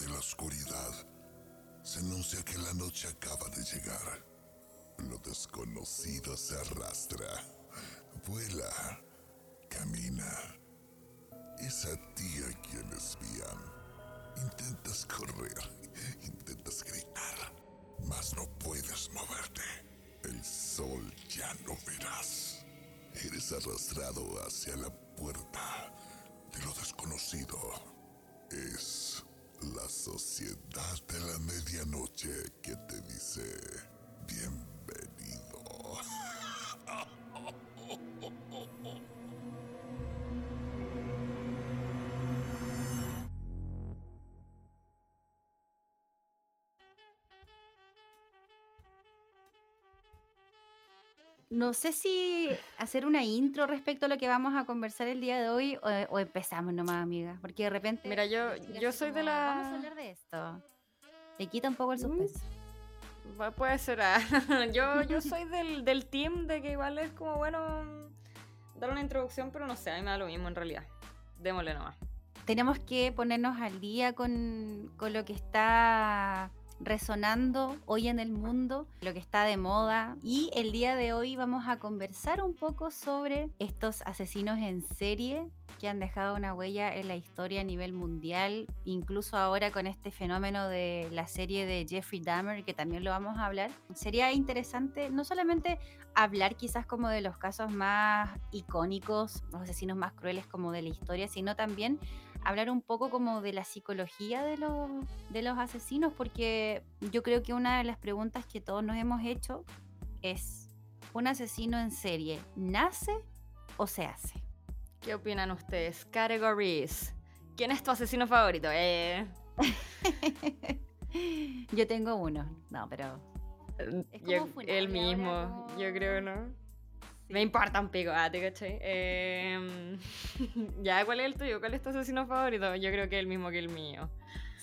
de la oscuridad, se anuncia que la noche acaba de llegar. Lo desconocido se arrastra, vuela, camina. Es a ti a quien espían. Intentas correr, intentas gritar, mas no puedes moverte. El sol ya no verás. Eres arrastrado hacia la puerta de lo desconocido. Es la sociedad de la medianoche que te dice bienvenido. No sé si hacer una intro respecto a lo que vamos a conversar el día de hoy o, o empezamos nomás, amiga. Porque de repente. Mira, yo, yo soy de la. Vamos a hablar de esto. Le quita un poco el Mm. suspenso. Va- Puede ser. ah. yo, yo soy del, del team de que igual es como bueno mm, dar una introducción, pero no sé, a mí me da lo mismo en realidad. Démosle nomás. Tenemos que ponernos al día con, con lo que está resonando hoy en el mundo, lo que está de moda. Y el día de hoy vamos a conversar un poco sobre estos asesinos en serie que han dejado una huella en la historia a nivel mundial, incluso ahora con este fenómeno de la serie de Jeffrey Dahmer, que también lo vamos a hablar. Sería interesante no solamente hablar quizás como de los casos más icónicos, los asesinos más crueles como de la historia, sino también hablar un poco como de la psicología de los, de los asesinos, porque yo creo que una de las preguntas que todos nos hemos hecho es, ¿un asesino en serie nace o se hace? ¿Qué opinan ustedes? Categories. ¿Quién es tu asesino favorito? Eh, yo tengo uno, no, pero... Es como yo- el mismo, como- yo creo, ¿no? Sí. Me importa un pico, ah, ¿te cachai? Em, ya, ¿cuál es el tuyo? ¿Cuál es tu asesino favorito? Yo creo que es el mismo que el mío,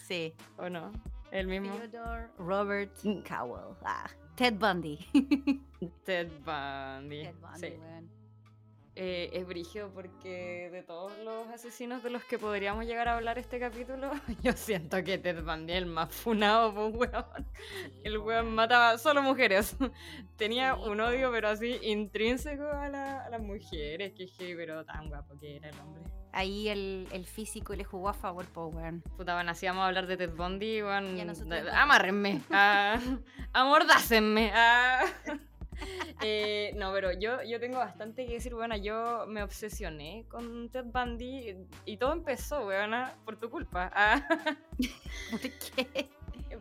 Sí. ¿o no? El mismo. Theodore Robert Mm. Cowell. Ah, Ted Bundy. Ted Bundy. Ted Bundy, sí. Eh, es brigio porque de todos los asesinos de los que podríamos llegar a hablar este capítulo, yo siento que Ted Bundy es el más funado, pues, weón. El weón mataba solo mujeres. Tenía un odio, pero así intrínseco a, la- a las mujeres. Que heavy, pero tan guapo que era el hombre. Ahí el, el físico le jugó a favor, po, weón. Puta, bueno, así vamos a hablar de Ted Bundy, weón. Amárrenme. ah, amordácenme. ah. Eh, no, pero yo, yo tengo bastante que decir, bueno, yo me obsesioné con Ted Bundy y todo empezó, weona, por tu culpa. ah. ¿Por qué?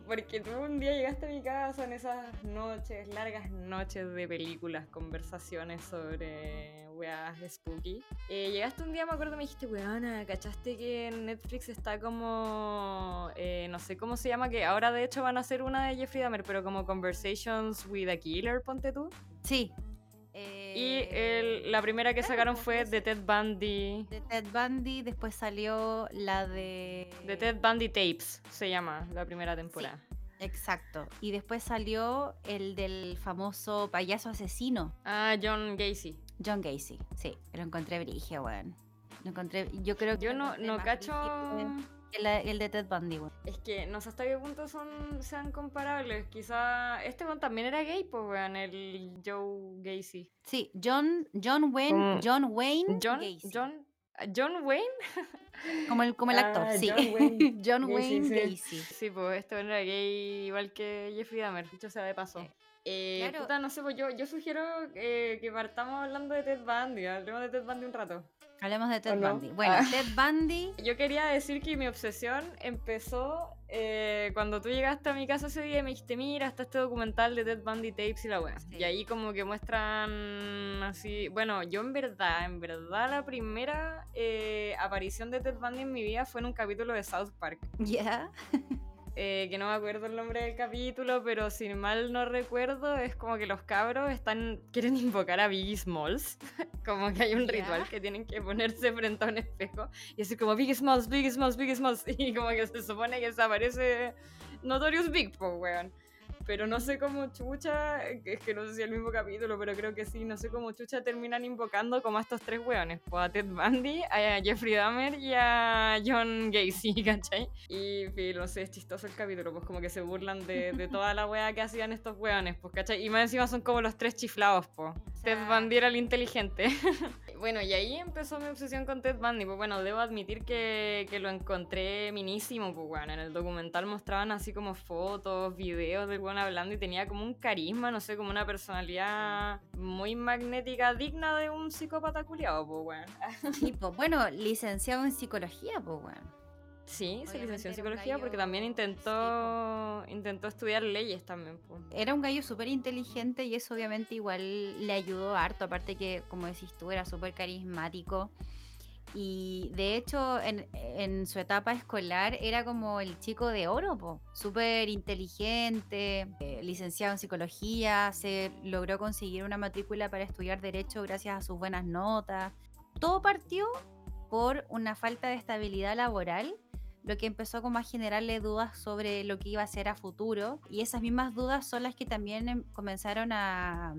Porque tú un día llegaste a mi casa en esas noches, largas noches de películas, conversaciones sobre weas spooky. Eh, llegaste un día, me acuerdo, me dijiste, weona, ¿cachaste que Netflix está como, eh, no sé cómo se llama, que ahora de hecho van a hacer una de Jeffrey Dahmer, pero como Conversations with a Killer, ponte tú? Sí. Y el- la primera que sacaron fue de Ted Bundy. de Ted Bundy, después salió la de... De Ted Bundy Tapes se llama la primera temporada. Exacto. Y después salió el del famoso payaso asesino, Ah, John Gacy. John Gacy. Sí, lo encontré brigio, weón. Lo encontré, yo creo que Yo no, no cacho. Que la- el de Ted Bundy, weón. Es que no sé hasta qué punto son, sean comparables. Quizá este también era gay, pues weón, el Joe Gacy. Sí, John, John Wayne, Como- John Wayne John, Gacy. John, John Wayne. Como el, como el actor, Ah, sí. John Wayne John Gacy, Wayne sí. Gacy. Sí, pues este one era gay igual que Jeffrey Dahmer, dicho sea de paso. Sí. Eh, Claro. puta, no sé, pues yo, yo sugiero eh, que partamos hablando de Ted Bundy, hablemos de Ted Bundy un rato. Hablemos de Ted. Bundy. Bueno, Ah. Ted Bundy, Yo quería decir que mi obsesión empezó eh, cuando tú llegaste a mi casa ese día y me dijiste, mira, está este documental de Ted Bundy Tapes y la wea. Sí. Y ahí como que muestran así, bueno, yo en verdad, en verdad la primera eh, aparición de Ted Bundy en mi vida fue en un capítulo de South Park. ya. eh, que no me acuerdo el nombre del capítulo, pero si mal no recuerdo, es como que los cabros están quieren invocar a Biggie Smalls. como que hay un ritual que tienen que ponerse frente a un espejo y decir como Biggie Smalls, Biggie Smalls, Biggie Smalls. Y como que se supone que desaparece Notorious Big, pues, weón. Pero no sé cómo chucha, es que no sé si es el mismo capítulo, pero creo que sí, no sé cómo chucha terminan invocando como a estos tres weones, pues a Ted Bundy, a Jeffrey Dahmer y a John Gacy, ¿cachai? Y no sé, es chistoso el capítulo, pues como que se burlan de, de toda la wea que hacían estos weones, pues, ¿cachai? Y más encima son como los tres chiflados, pues. Ted Bundy era el inteligente. bueno, y ahí empezó mi obsesión con Ted Bundy, pues bueno, debo admitir que, que lo encontré minísimo, pues bueno, en el documental mostraban así como fotos, videos del weón hablando y tenía como un carisma, no sé, como una personalidad muy magnética, digna de un psicópata culiado, pues. Sí, pues bueno, licenciado en psicología, pues bueno. Sí, se licenció en psicología porque también intentó, intentó estudiar leyes también. Era un gallo súper inteligente y eso obviamente igual le ayudó harto, aparte que, como decís tú, era súper carismático. Y de hecho, en, su etapa escolar era como el chico de oro, súper inteligente, eh, licenciado en psicología, se logró conseguir una matrícula para estudiar derecho gracias a sus buenas notas. Todo partió por una falta de estabilidad laboral lo que empezó como a generarle dudas sobre lo que iba a ser a futuro y esas mismas dudas son las que también em, comenzaron a,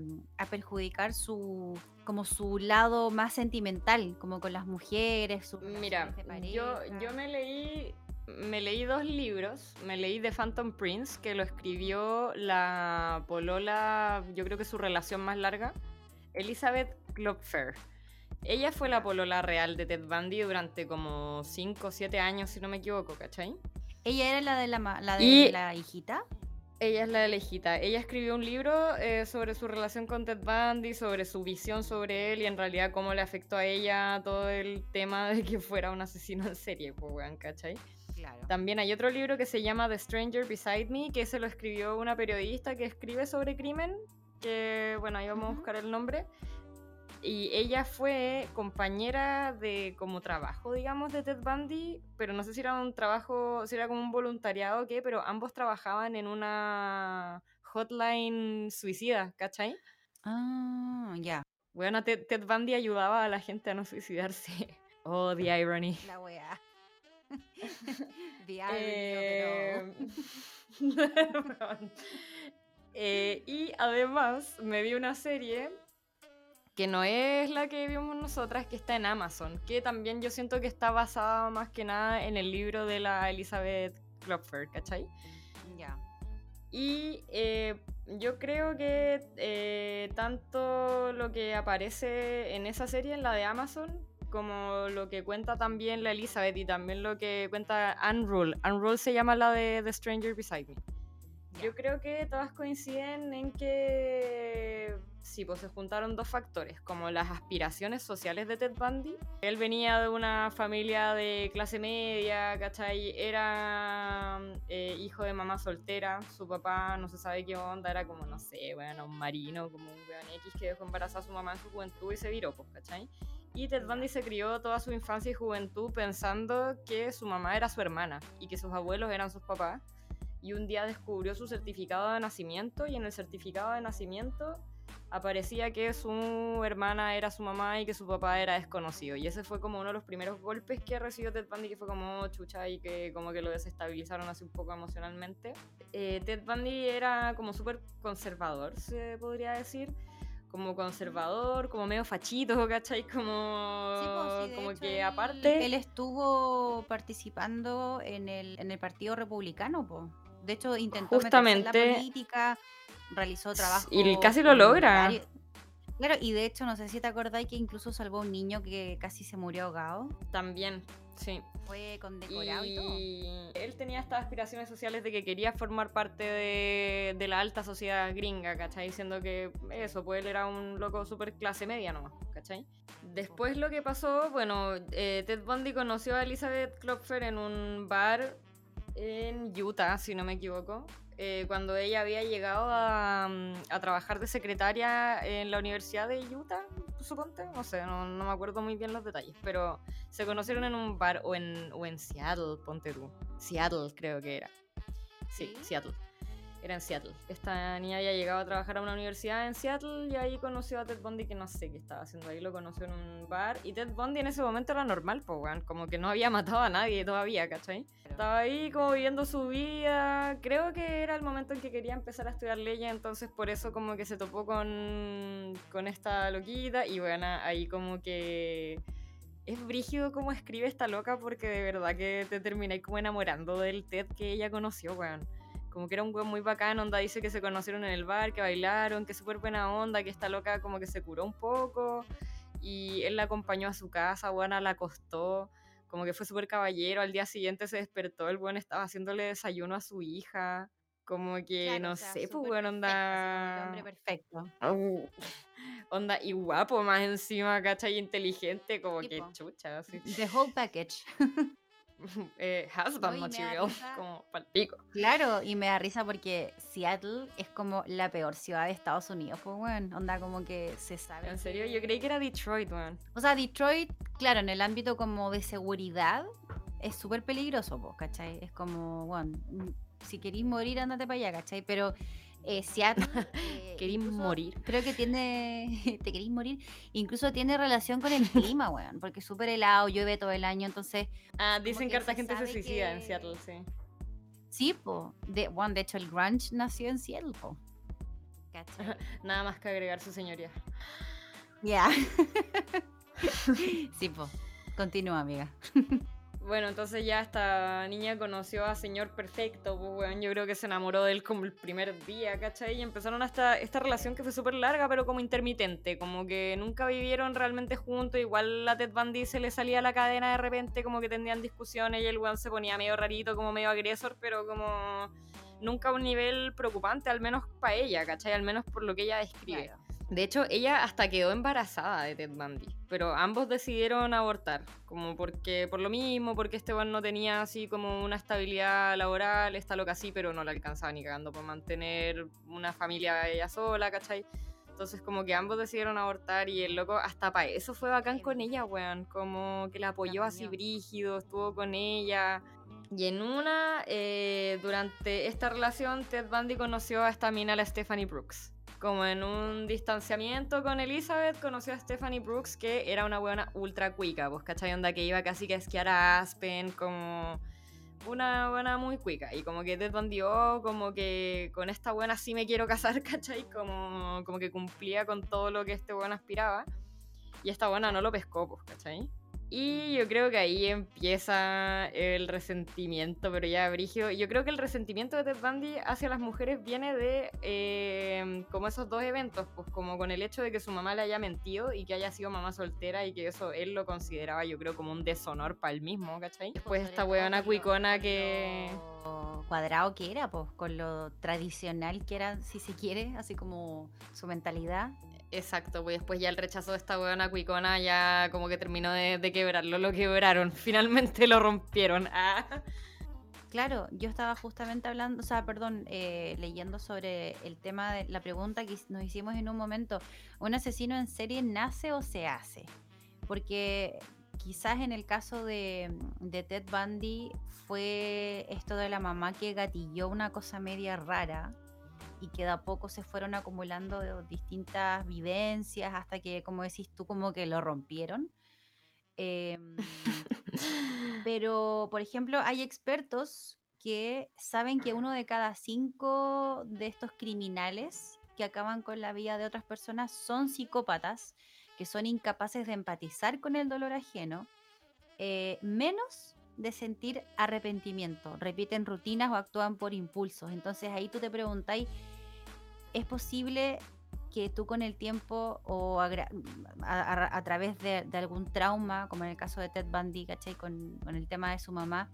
perjudicar su como su lado más sentimental como con las mujeres su mira yo yo me leí me leí dos libros me leí The Phantom Prince que lo escribió la polola yo creo que su relación más larga Elizabeth Klopfer ella fue la polola real de Ted Bundy durante como 5 o 7 años, si no me equivoco, ¿cachai? ¿Ella era la de la, la, de la hijita? Ella es la hijita. Ella escribió un libro eh, sobre su relación con Ted Bundy, sobre su visión sobre él y en realidad cómo le afectó a ella todo el tema de que fuera un asesino en serie, pues, weón, ¿cachai? Claro. También hay otro libro que se llama The Stranger Beside Me, que se lo escribió una periodista que escribe sobre crimen, que, bueno, ahí vamos a buscar el nombre y ella fue compañera de como trabajo, digamos, de Ted Bundy, pero no sé si era un trabajo, si era como un voluntariado o qué, pero ambos trabajaban en una hotline suicida, ¿cachai? Ah, ya. Bueno, Ted, Bundy ayudaba a la gente a no suicidarse. Oh, the irony. La wea. the irony, pero... eh, y además me vi una serie que no es la que vimos nosotras, que está en Amazon, que también yo siento que está basada más que nada en el libro de la Elizabeth Klopfer, ¿cachai? Ya. Y eh, yo creo que eh, tanto lo que aparece en esa serie, en la de Amazon, como lo que cuenta también la Elizabeth y también lo que cuenta. Anne Rule se llama la de The Stranger Beside Me. Yo creo que todas coinciden en que sí, pues se juntaron dos factores, como las aspiraciones sociales de Ted Bundy. Él venía de una familia de clase media, ¿cachai? Era eh, hijo de mamá soltera, su papá no se sabe qué onda, era como, no sé, bueno, un marino, como un weón X que dejó embarazada a su mamá en su juventud y se viró, pues, ¿cachai? Y Ted Bundy se crió toda su infancia y juventud pensando que su mamá era su hermana y que sus abuelos eran sus papás. Y un día descubrió su certificado de nacimiento y en el certificado de nacimiento aparecía que su hermana era su mamá y que su papá era desconocido. Y ese fue como uno de los primeros golpes que recibió Ted Bundy, que fue como chucha y que como que lo desestabilizaron así un poco emocionalmente. Eh, Ted Bundy era como súper conservador, se podría decir. Como conservador, como medio fachito, ¿cachai? Como, pues, como que aparte... Él, estuvo participando en el, en el Partido Republicano, po. De hecho, intentó Justamente, meterse en la política, realizó trabajo. Y casi lo logra. Claro, y de hecho, no sé si te acordáis que incluso salvó a un niño que casi se murió ahogado. También, sí. Fue condecorado y, todo. Él tenía estas aspiraciones sociales de que quería formar parte de, de la alta sociedad gringa, ¿cachai? Diciendo que eso, pues él era un loco súper clase media nomás, ¿cachai? Después lo que pasó, bueno, eh, Ted Bundy conoció a Elizabeth Klopfer en un bar en Utah, si no me equivoco. Eh, cuando ella había llegado mm, a, trabajar de secretaria en la Universidad de Utah, suponte, no sé, no, me acuerdo muy bien los detalles, pero se conocieron en un bar o en, o en Seattle, ponte tú. Seattle creo que era. Sí, Seattle. Era en Seattle. Esta niña había llegado a trabajar a una universidad en Seattle y ahí conoció a Ted Bundy que no sé qué estaba haciendo ahí, lo conoció en un bar y Ted Bundy en ese momento era normal, pues weón, como que no había matado a nadie todavía, ¿cachai? Estaba ahí como viviendo su vida, creo que era el momento en que quería empezar a estudiar leyes, entonces por eso como que se topó con, con esta loquita y bueno, ahí como que es brígido como escribe esta loca porque de verdad que te termináis como enamorando del Ted que ella conoció, weón. Como que era un weón muy bacán, onda dice que se conocieron en el bar, que bailaron, que súper buena onda, que esta loca como que se curó un poco. Y él la acompañó a su casa, weón, la acostó. Como que fue súper caballero. Al día siguiente se despertó, el weón estaba haciéndole desayuno a su hija. Como que, Claro, no o sea, sé, pues perfecto, como onda. Hombre perfecto. Onda y guapo más encima, ¿cachai? Inteligente, como Sí, que chucha, así. The whole package. eh, husband No, material, risa. como palpico. Claro, y me da risa porque Seattle es como la peor ciudad de Estados Unidos, pues bueno, onda como que se sabe. En serio, yo creí que era Detroit, weón. O sea, Detroit, claro, en el ámbito como de seguridad, es súper peligroso, pues, ¿cachai? Es como, bueno, mm, si querís morir, ándate para allá, ¿cachai? Pero eh, Seattle... eh, Querís incluso morir. Creo que tiene... te querís morir. Incluso tiene relación con el clima, weón, porque es súper helado, llueve todo el año, entonces... Ah, dicen que harta gente se suicida en Seattle, sí. Sí, po. De, bueno, de hecho, el grunge nació en Seattle, po. Nada más que agregar su señoría. Ya. sí, po. Continúa, amiga. Bueno, entonces ya esta niña conoció a Señor Perfecto, pues, weón, yo creo que se enamoró de él como el primer día, ¿cachai? Y empezaron esta, esta relación que fue súper larga, pero como intermitente, como que nunca vivieron realmente juntos, igual a Ted Bundy se le salía la cadena de repente, como que tendrían discusiones y el weón se ponía medio rarito, como medio agresor, pero como nunca a un nivel preocupante, al menos para ella, ¿cachai? Al menos por lo que ella describe. De hecho, ella hasta quedó embarazada de Ted Bundy, pero ambos decidieron abortar, como porque por lo mismo, porque este weón no tenía así como una estabilidad laboral, está loca así, pero no la alcanzaba ni cagando por mantener una familia ella sola, ¿cachai? Entonces como que ambos decidieron abortar y el loco hasta para eso fue bacán con ella, weón, como que la apoyó así brígido, estuvo con ella. Y en una, eh, durante esta relación, Ted Bundy conoció a esta mina, la Stephanie Brooks. Como en un distanciamiento con Elizabeth, conoció a Stephanie Brooks, que era una buena ultra cuica, pues, ¿cachai? Onda que iba casi que a esquiar a Aspen, como una buena muy cuica. Y como que Ted oh, como que con esta buena sí me quiero casar, ¿cachai? Como, como que cumplía con todo lo que este buena aspiraba. Y esta buena no lo pescó, pues, ¿cachai? Y yo creo que ahí empieza el resentimiento, pero ya brigio. Yo creo que el resentimiento de Ted Bundy hacia las mujeres viene de eh, como esos dos eventos, pues como con el hecho de que su mamá le haya mentido y que haya sido mamá soltera y que eso él lo consideraba yo creo como un deshonor para él mismo, ¿cachai? Después Sobre esta weona cuicona con que... lo cuadrado que era, pues, con lo tradicional que era, si se quiere, así como su mentalidad. Exacto, pues después ya el rechazo de esta weona cuicona ya como que terminó de, de quebrarlo, lo quebraron, finalmente lo rompieron. Ah. Claro, yo estaba justamente hablando, o sea, perdón, eh, leyendo sobre el tema de la pregunta que nos hicimos en un momento, ¿un asesino en serie nace o se hace? Porque quizás en el caso de, de Ted Bundy fue esto de la mamá que gatilló una cosa media rara y que de a poco se fueron acumulando distintas vivencias hasta que, como decís tú, como que lo rompieron. Em, pero, por ejemplo, hay expertos que saben que uno de cada cinco de estos criminales que acaban con la vida de otras personas son psicópatas, que son incapaces de empatizar con el dolor ajeno, eh, menos de sentir arrepentimiento, repiten rutinas o actúan por impulsos. Entonces ahí tú te preguntáis, ¿es posible que tú con el tiempo o a, través de, algún trauma, como en el caso de Ted Bundy, ¿cachai? Con, con el tema de su mamá,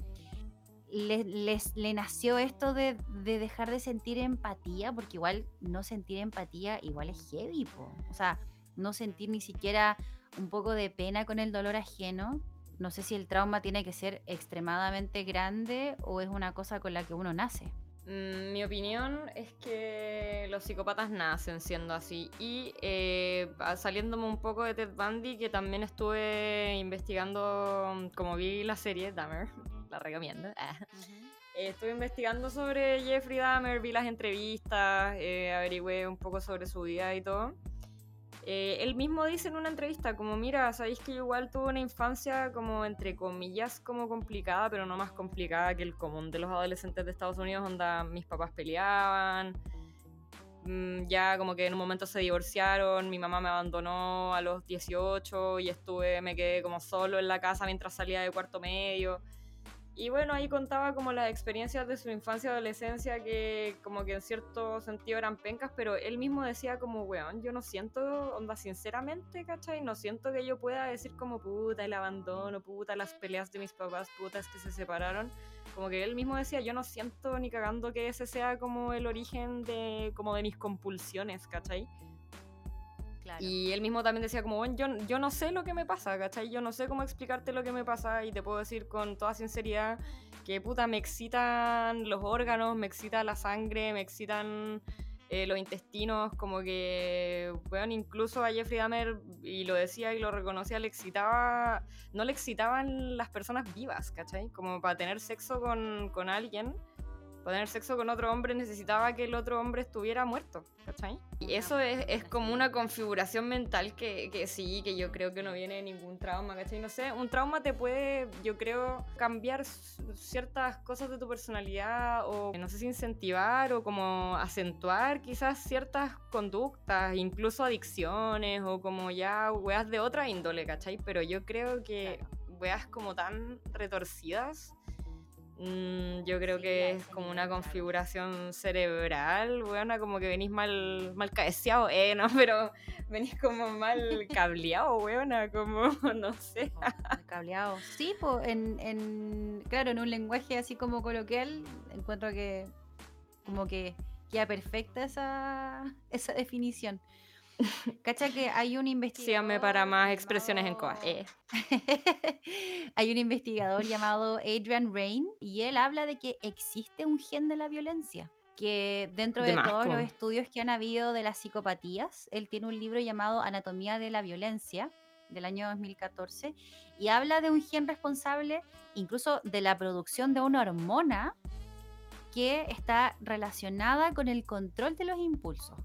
le, les- le nació esto de, de dejar de sentir empatía, porque igual no sentir empatía igual es heavy, po. o sea, no sentir ni siquiera un poco de pena con el dolor ajeno. No sé si el trauma tiene que ser extremadamente grande o es una cosa con la que uno nace. Mm, Mi opinión es que los psicópatas nacen siendo así. Y eh, saliéndome un poco de Ted Bundy, que también estuve investigando, como vi la serie Dahmer, la recomiendo. ah, Eh, estuve investigando sobre Jeffrey Dahmer, vi las entrevistas, eh, averigüé un poco sobre su vida y todo. Eh, él mismo dice en una entrevista, como mira, sabéis que yo igual tuve una infancia como entre comillas como complicada, pero no más complicada que el común de los adolescentes de Estados Unidos, donde mis papás peleaban, mm, ya como que en un momento se divorciaron, mi mamá me abandonó a los 18 y estuve, me quedé como solo en la casa mientras salía de cuarto medio. Y bueno, ahí contaba como las experiencias de su infancia y adolescencia que como que en cierto sentido eran pencas, pero él mismo decía como, weón, yo no siento, onda, sinceramente, ¿cachai? No siento que yo pueda decir como, puta, el abandono, puta, las peleas de mis papás, putas que se separaron. Como que él mismo decía, yo no siento ni cagando que ese sea como el origen de, como de mis compulsiones, ¿cachai? Y él mismo también decía como, bueno, yo, yo no sé lo que me pasa, ¿cachai? Yo no sé cómo explicarte lo que me pasa y te puedo decir con toda sinceridad que puta, me excitan los órganos, me excita la sangre, me excitan eh, los intestinos, como que, bueno, incluso a Jeffrey Dahmer, y lo decía y lo reconocía, le excitaba, no le excitaban las personas vivas, ¿cachai? Como para tener sexo con, con alguien para tener sexo con otro hombre necesitaba que el otro hombre estuviera muerto, ¿cachai? Y eso es, es como una configuración mental que, que, sí, que yo creo que no viene de ningún trauma, ¿cachai? No sé, un trauma te puede, yo creo, cambiar ciertas cosas de tu personalidad o, no sé si incentivar o como acentuar quizás ciertas conductas, incluso adicciones o como ya weas de otra índole, ¿cachai? Pero yo creo que weas como tan retorcidas Mm, yo creo que es como una configuración cerebral, buena, como que venís mal, mal cabeceado, eh, no, pero venís como mal cableado, weona, como, no sé. cableado. Sí, pues, en, en, claro, en un lenguaje así como coloquial, encuentro que como que queda perfecta esa, esa definición. Cacha que hay un investigador. Síganme para más expresiones en COA. Eh. hay un investigador llamado Adrian Rain y él habla de que existe un gen de la violencia. Que dentro de, todos los estudios que han habido de las psicopatías, él tiene un libro llamado Anatomía de la Violencia del año 2014 y habla de un gen responsable incluso de la producción de una hormona que está relacionada con el control de los impulsos.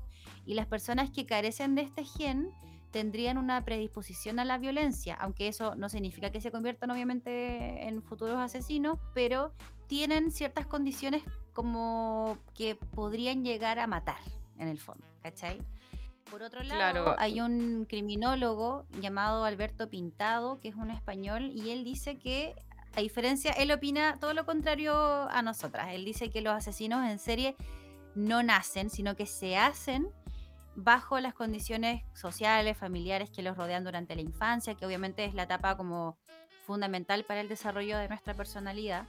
Y las personas que carecen de este gen tendrían una predisposición a la violencia, aunque eso no significa que se conviertan obviamente en futuros asesinos, pero tienen ciertas condiciones como que podrían llegar a matar en el fondo, ¿cachai? Por otro lado, hay un criminólogo llamado Alberto Pintado, que es un español, y él dice que, a diferencia, él opina todo lo contrario a nosotras. Él dice que los asesinos en serie no nacen, sino que se hacen bajo las condiciones sociales, familiares que los rodean durante la infancia, que obviamente es la etapa como fundamental para el desarrollo de nuestra personalidad.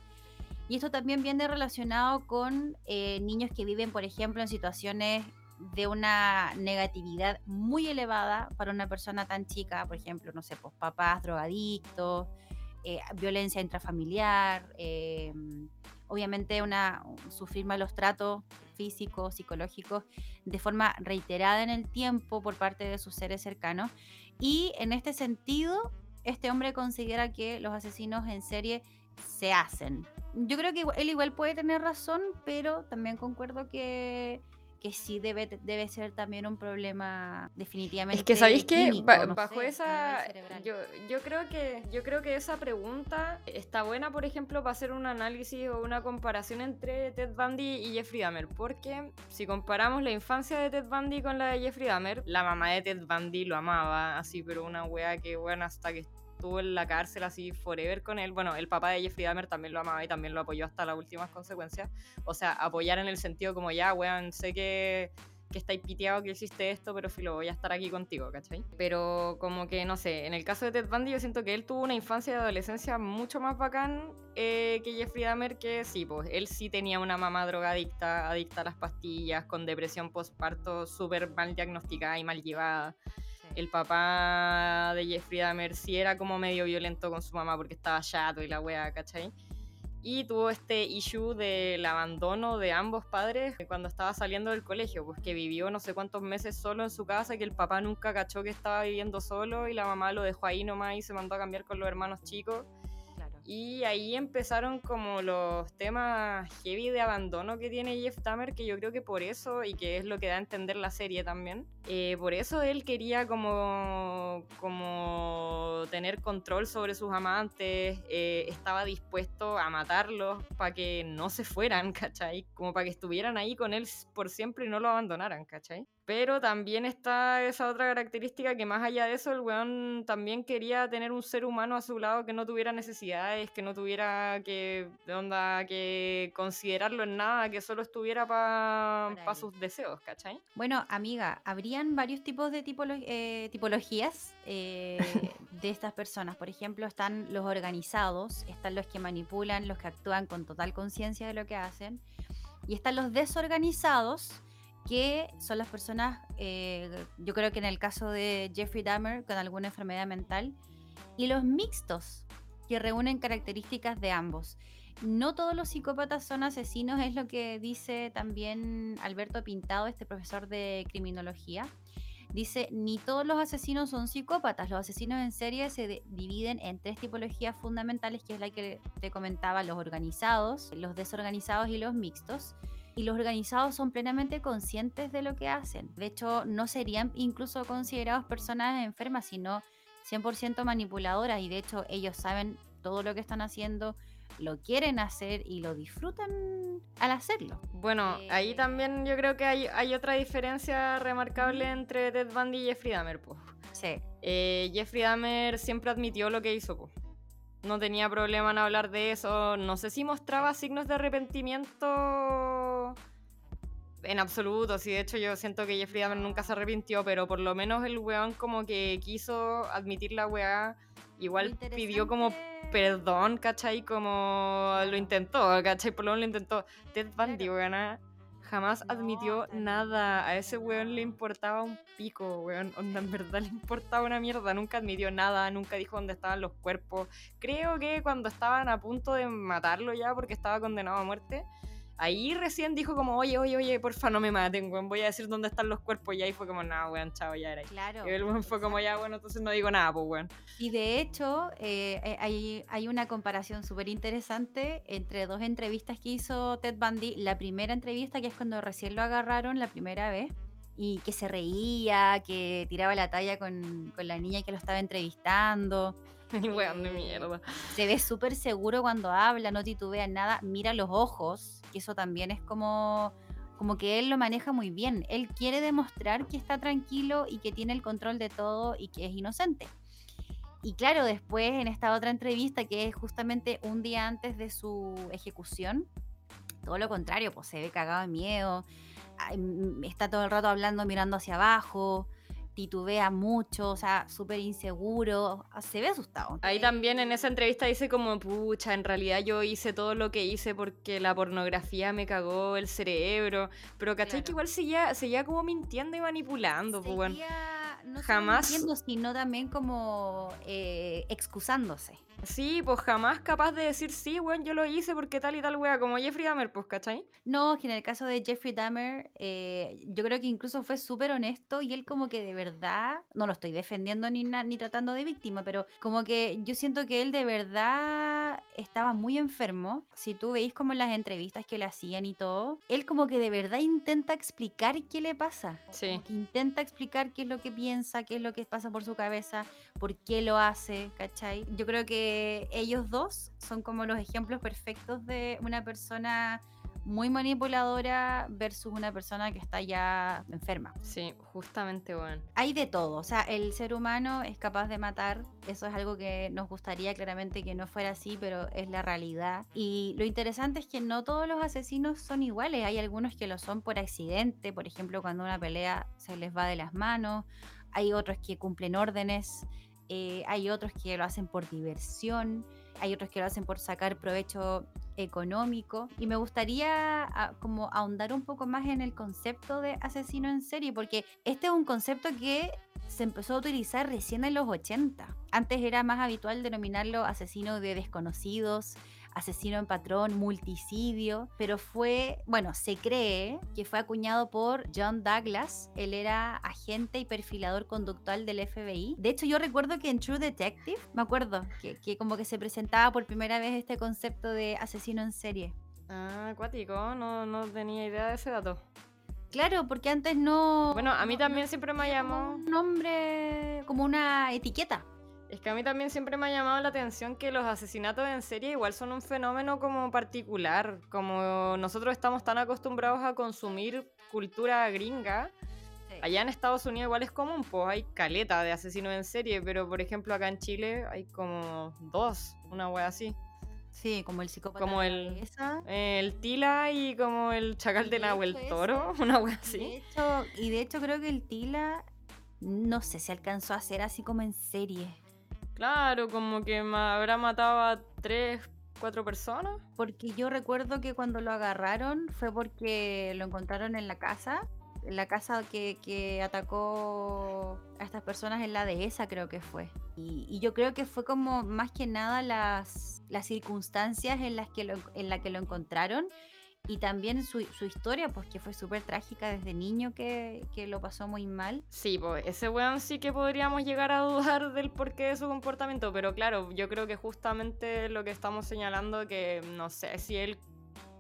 Y esto también viene relacionado con eh, niños que viven, por ejemplo, en situaciones de una negatividad muy elevada para una persona tan chica, por ejemplo, no sé, pues papás drogadictos, eh, violencia intrafamiliar, eh, obviamente una, sufrir malos tratos físicos, psicológicos, de forma reiterada en el tiempo por parte de sus seres cercanos. Y en este sentido, este hombre considera que los asesinos en serie se hacen. Yo creo que él igual puede tener razón, pero también concuerdo que que sí debe, debe ser también un problema definitivamente. Es que sabéis que bajo esa yo, yo creo que yo creo que esa pregunta está buena, por ejemplo, para hacer un análisis o una comparación entre Ted Bundy y Jeffrey Dahmer, porque si comparamos la infancia de Ted Bundy con la de Jeffrey Dahmer, la mamá de Ted Bundy lo amaba, así, pero una wea que bueno hasta que estuvo en la cárcel así forever con él. Bueno, el papá de Jeffrey Dahmer también lo amaba y también lo apoyó hasta las últimas consecuencias. O sea, apoyar en el sentido como ya, weón, sé que que estáis piteado que hiciste esto, pero filo, voy a estar aquí contigo, ¿cachai? Pero como que, no sé, en el caso de Ted Bundy yo siento que él tuvo una infancia y adolescencia mucho más bacán eh, que Jeffrey Dahmer, que sí, pues él sí tenía una mamá drogadicta, adicta a las pastillas, con depresión postparto súper mal diagnosticada y mal llevada el papá de Jeffrey Dahmer sí era como medio violento con su mamá porque estaba chato y la wea, ¿cachai? Y tuvo este issue del abandono de ambos padres cuando estaba saliendo del colegio, pues que vivió no sé cuántos meses solo en su casa, que el papá nunca cachó que estaba viviendo solo y la mamá lo dejó ahí nomás y se mandó a cambiar con los hermanos chicos. Y ahí empezaron como los temas heavy de abandono que tiene Jeff Dahmer, que yo creo que por eso, y que es lo que da a entender la serie también, eh, por eso él quería como, como tener control sobre sus amantes, eh, estaba dispuesto a matarlos para que no se fueran, ¿cachai? Como para que estuvieran ahí con él por siempre y no lo abandonaran, ¿cachai? Pero también está esa otra característica que más allá de eso, el weón también quería tener un ser humano a su lado que no tuviera necesidades, que no tuviera que, onda, que considerarlo en nada, que solo estuviera para sus deseos, ¿cachai? Bueno, amiga, habrían varios tipos de tipolo- eh, tipologías eh, de estas personas. Por ejemplo, están los organizados, están los que manipulan, los que actúan con total conciencia de lo que hacen, y están los desorganizados, que son las personas, eh, yo creo que en el caso de Jeffrey Dahmer, con alguna enfermedad mental, y los mixtos, que reúnen características de ambos. No todos los psicópatas son asesinos, es lo que dice también Alberto Pintado, este profesor de criminología. Dice, ni todos los asesinos son psicópatas, los asesinos en serie se de- dividen en tres tipologías fundamentales, que es la que te comentaba, los organizados, los desorganizados y los mixtos. Y los organizados son plenamente conscientes de lo que hacen. De hecho, no serían incluso considerados personas enfermas, sino 100% manipuladoras. Y de hecho, ellos saben todo lo que están haciendo, lo quieren hacer y lo disfrutan al hacerlo. Bueno, ahí Eh, también yo creo que hay, hay otra diferencia remarcable entre Ted Bundy y Jeffrey Dahmer. Sí. Eh, Jeffrey Dahmer siempre admitió lo que hizo, po. No tenía problema en hablar de eso. No sé si mostraba signos de arrepentimiento en absoluto. Sí, de hecho yo siento que Jeffrey Dahmer nunca se arrepintió, pero por lo menos el weón como que quiso admitir la weá. Igual pidió como perdón, ¿cachai? Como lo intentó, ¿cachai? Por lo menos lo intentó. Ted Bundy, weón, jamás No, admitió nada. A ese weón le importaba un pico, weón. Onda, en verdad le importaba una mierda. Nunca admitió nada, nunca dijo dónde estaban los cuerpos. Creo que cuando estaban a punto de matarlo ya porque estaba condenado a muerte, ahí recién dijo como, oye, oye, oye, porfa, no me maten, weón. Voy a decir dónde están los cuerpos. Y ahí fue como, nada, weón, chao, ya era ahí. Claro. Y el weón fue como, ya, bueno, entonces no digo nada, pues, weón. Y de hecho, eh, eh, hay, hay una comparación súper interesante entre dos entrevistas que hizo Ted Bundy. La primera entrevista, que es cuando recién lo agarraron la primera vez, y que se reía, que tiraba la talla con, con la niña que lo estaba entrevistando. Y weón de mierda. Se ve súper seguro cuando habla, no titubea nada, mira los ojos, que eso también es como, como que él lo maneja muy bien. Él quiere demostrar que está tranquilo y que tiene el control de todo y que es inocente. Y claro, después en esta otra entrevista, que es justamente un día antes de su ejecución, todo lo contrario, pues se ve cagado de miedo, está todo el rato hablando mirando hacia abajo, titubea mucho, o sea, súper inseguro, se ve asustado. Ahí también en esa entrevista dice como, pucha, en realidad yo hice todo lo que hice porque la pornografía me cagó el cerebro. Pero ¿cachai? Que Claro. igual seguía, seguía como mintiendo y manipulando, pues bueno. No jamás- mintiendo, sino también como eh, excusándose. Sí, pues jamás capaz de decir, sí, weón, yo lo hice porque tal y tal wea, como Jeffrey Dahmer, pues, ¿cachai? No, que en el caso de Jeffrey Dahmer, eh, yo creo que incluso fue súper honesto y él como que de verdad, no lo estoy defendiendo ni, ni tratando de víctima, pero como que yo siento que él de verdad estaba muy enfermo. Si tú veis como en las entrevistas que le hacían y todo, él como que de verdad intenta explicar qué le pasa. Sí. Como que intenta explicar qué es lo que piensa, qué es lo que pasa por su cabeza, por qué lo hace, ¿cachai? Yo creo que ellos dos son como los ejemplos perfectos de una persona muy manipuladora versus una persona que está ya enferma. Sí, justamente, weón. Hay de todo, o sea, el ser humano es capaz de matar, eso es algo que nos gustaría claramente que no fuera así, pero es la realidad. Y lo interesante es que no todos los asesinos son iguales, hay algunos que lo son por accidente, por ejemplo, cuando una pelea se les va de las manos, hay otros que cumplen órdenes, eh, hay otros que lo hacen por diversión, hay otros que lo hacen por sacar provecho económico. Y me gustaría ah, como ahondar un poco más en el concepto de asesino en serie porque este es un concepto que se empezó a utilizar recién en los 80 antes era más habitual denominarlo asesino de desconocidos asesino en patrón, multicidio, pero fue, bueno, se cree que fue acuñado por John Douglas. Él era agente y perfilador conductual del FBI. De hecho, yo recuerdo que en True Detective, me acuerdo, que, que como que se presentaba por primera vez este concepto de asesino en serie. Ah, acuático, no, no tenía idea de ese dato. Claro, porque antes no. Bueno, a mí no- también no siempre me llamó. Un nombre, como una etiqueta. Es que a mí también siempre me ha llamado la atención que los asesinatos en serie igual son un fenómeno como particular. Como nosotros estamos tan acostumbrados a consumir cultura gringa, allá en Estados Unidos igual es común, pues hay caleta de asesinos en serie, pero por ejemplo acá en Chile hay como dos, una wea así. Sí, como el psicópata. Como el-. El Tila y como el Chacal de Nahuel Toro, una wea así. de hecho, y de hecho creo que el Tila, no sé si alcanzó a hacer así como en serie. Claro, como que ma- habrá matado a tres, cuatro personas. Porque yo recuerdo que cuando lo agarraron fue porque lo encontraron en la casa. En la casa que, que atacó a estas personas en la dehesa, creo que fue. Y, y yo creo que fue como más que nada las, las circunstancias en las que lo, en la que lo encontraron. Y también su, su historia, pues que fue súper trágica desde niño, que, que lo pasó muy mal. Sí, pues ese weón sí que podríamos llegar a dudar del porqué de su comportamiento, pero claro, yo creo que justamente lo que estamos señalando, que no sé si él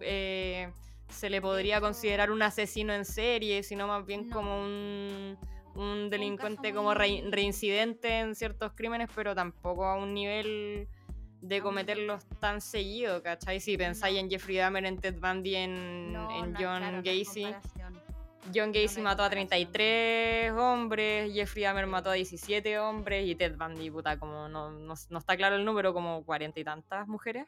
eh, se le podría considerar un asesino en serie, sino más bien No. como un, un delincuente como re- reincidente en ciertos crímenes, pero tampoco a un nivel de cometerlos tan seguido, ¿cachai? Si pensáis en Jeffrey Dahmer, en Ted Bundy, en, No, en no, John claro, Gacy. John Gacy mató a comparación. 33 hombres, Jeffrey Dahmer mató a 17 hombres y Ted Bundy, puta, como no, no, no está claro el número, como cuarenta y tantas mujeres.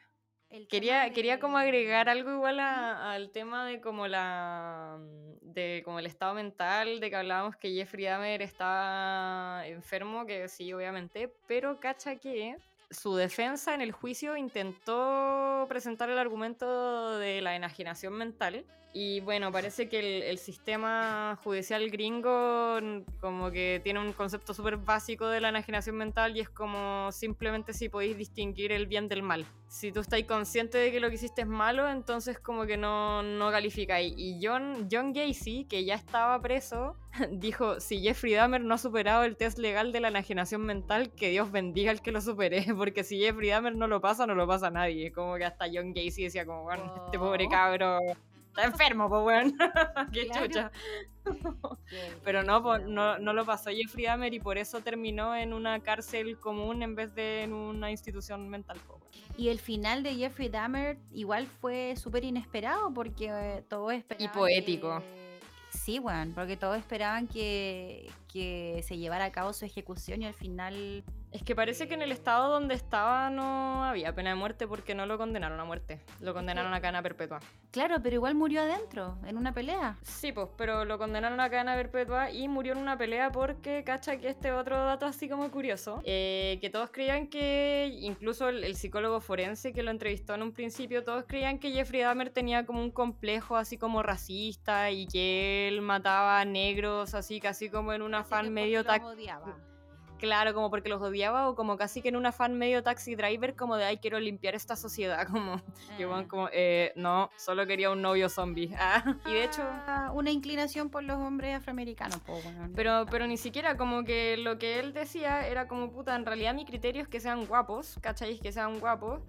El Quería, quería como agregar algo igual a- al tema de como la de como el estado mental, de que hablábamos que Jeffrey Dahmer estaba enfermo, que sí, obviamente, pero cacha que su defensa en el juicio intentó presentar el argumento de la enajenación mental. Y bueno, parece que el, sistema judicial gringo como que tiene un concepto súper básico de la enajenación mental y es como simplemente si podéis distinguir el bien del mal. Si tú estás consciente de que lo que hiciste es malo, entonces como que no, no calificáis. Y John, John Gacy, que ya estaba preso, dijo, si Jeffrey Dahmer no ha superado el test legal de la enajenación mental, que Dios bendiga al que lo supere, porque si Jeffrey Dahmer no lo pasa, no lo pasa nadie. Como que hasta John Gacy decía como, bueno, este pobre Wow. cabro está enfermo, pues weón. Qué Claro. chucha. Pero no, po, no, no lo pasó Jeffrey Dahmer y por eso terminó en una cárcel común en vez de en una institución mental. po. Y el final de Jeffrey Dahmer igual fue súper inesperado porque eh, todos esperaban. poético. que- Sí, bueno, porque todos esperaban que, que se llevara a cabo su ejecución y al final. Es que parece que en el estado donde estaba no había pena de muerte porque no lo condenaron a muerte. Lo condenaron a cadena perpetua. Claro, pero igual murió adentro, en una pelea. Sí, pues, pero lo condenaron a cadena perpetua y murió en una pelea porque, cacha, que este otro dato así como curioso, eh, que todos creían que, incluso el, el psicólogo forense que lo entrevistó en un principio, todos creían que Jeffrey Dahmer tenía como un complejo así como racista y que él mataba a negros así casi como en un afán medio los odiaba. Claro, como porque los odiaba o como casi que en un afán medio taxi driver como de, ay, quiero limpiar esta sociedad, como... Weón Eh. como, eh, no, solo quería un novio zombie. Ah, y de hecho... Ah, Una inclinación por los hombres afroamericanos. Pero, pero ni siquiera como que lo que él decía era como, puta, en realidad mi criterio es que sean guapos, ¿cacháis? Que sean guapos.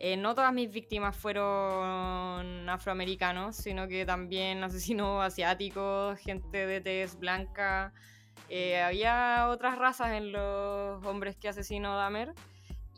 Eh, no todas mis víctimas fueron afroamericanos, sino que también asesinos asiáticos, gente de tez blanca. Eh, había otras razas en los hombres que asesinó Dahmer.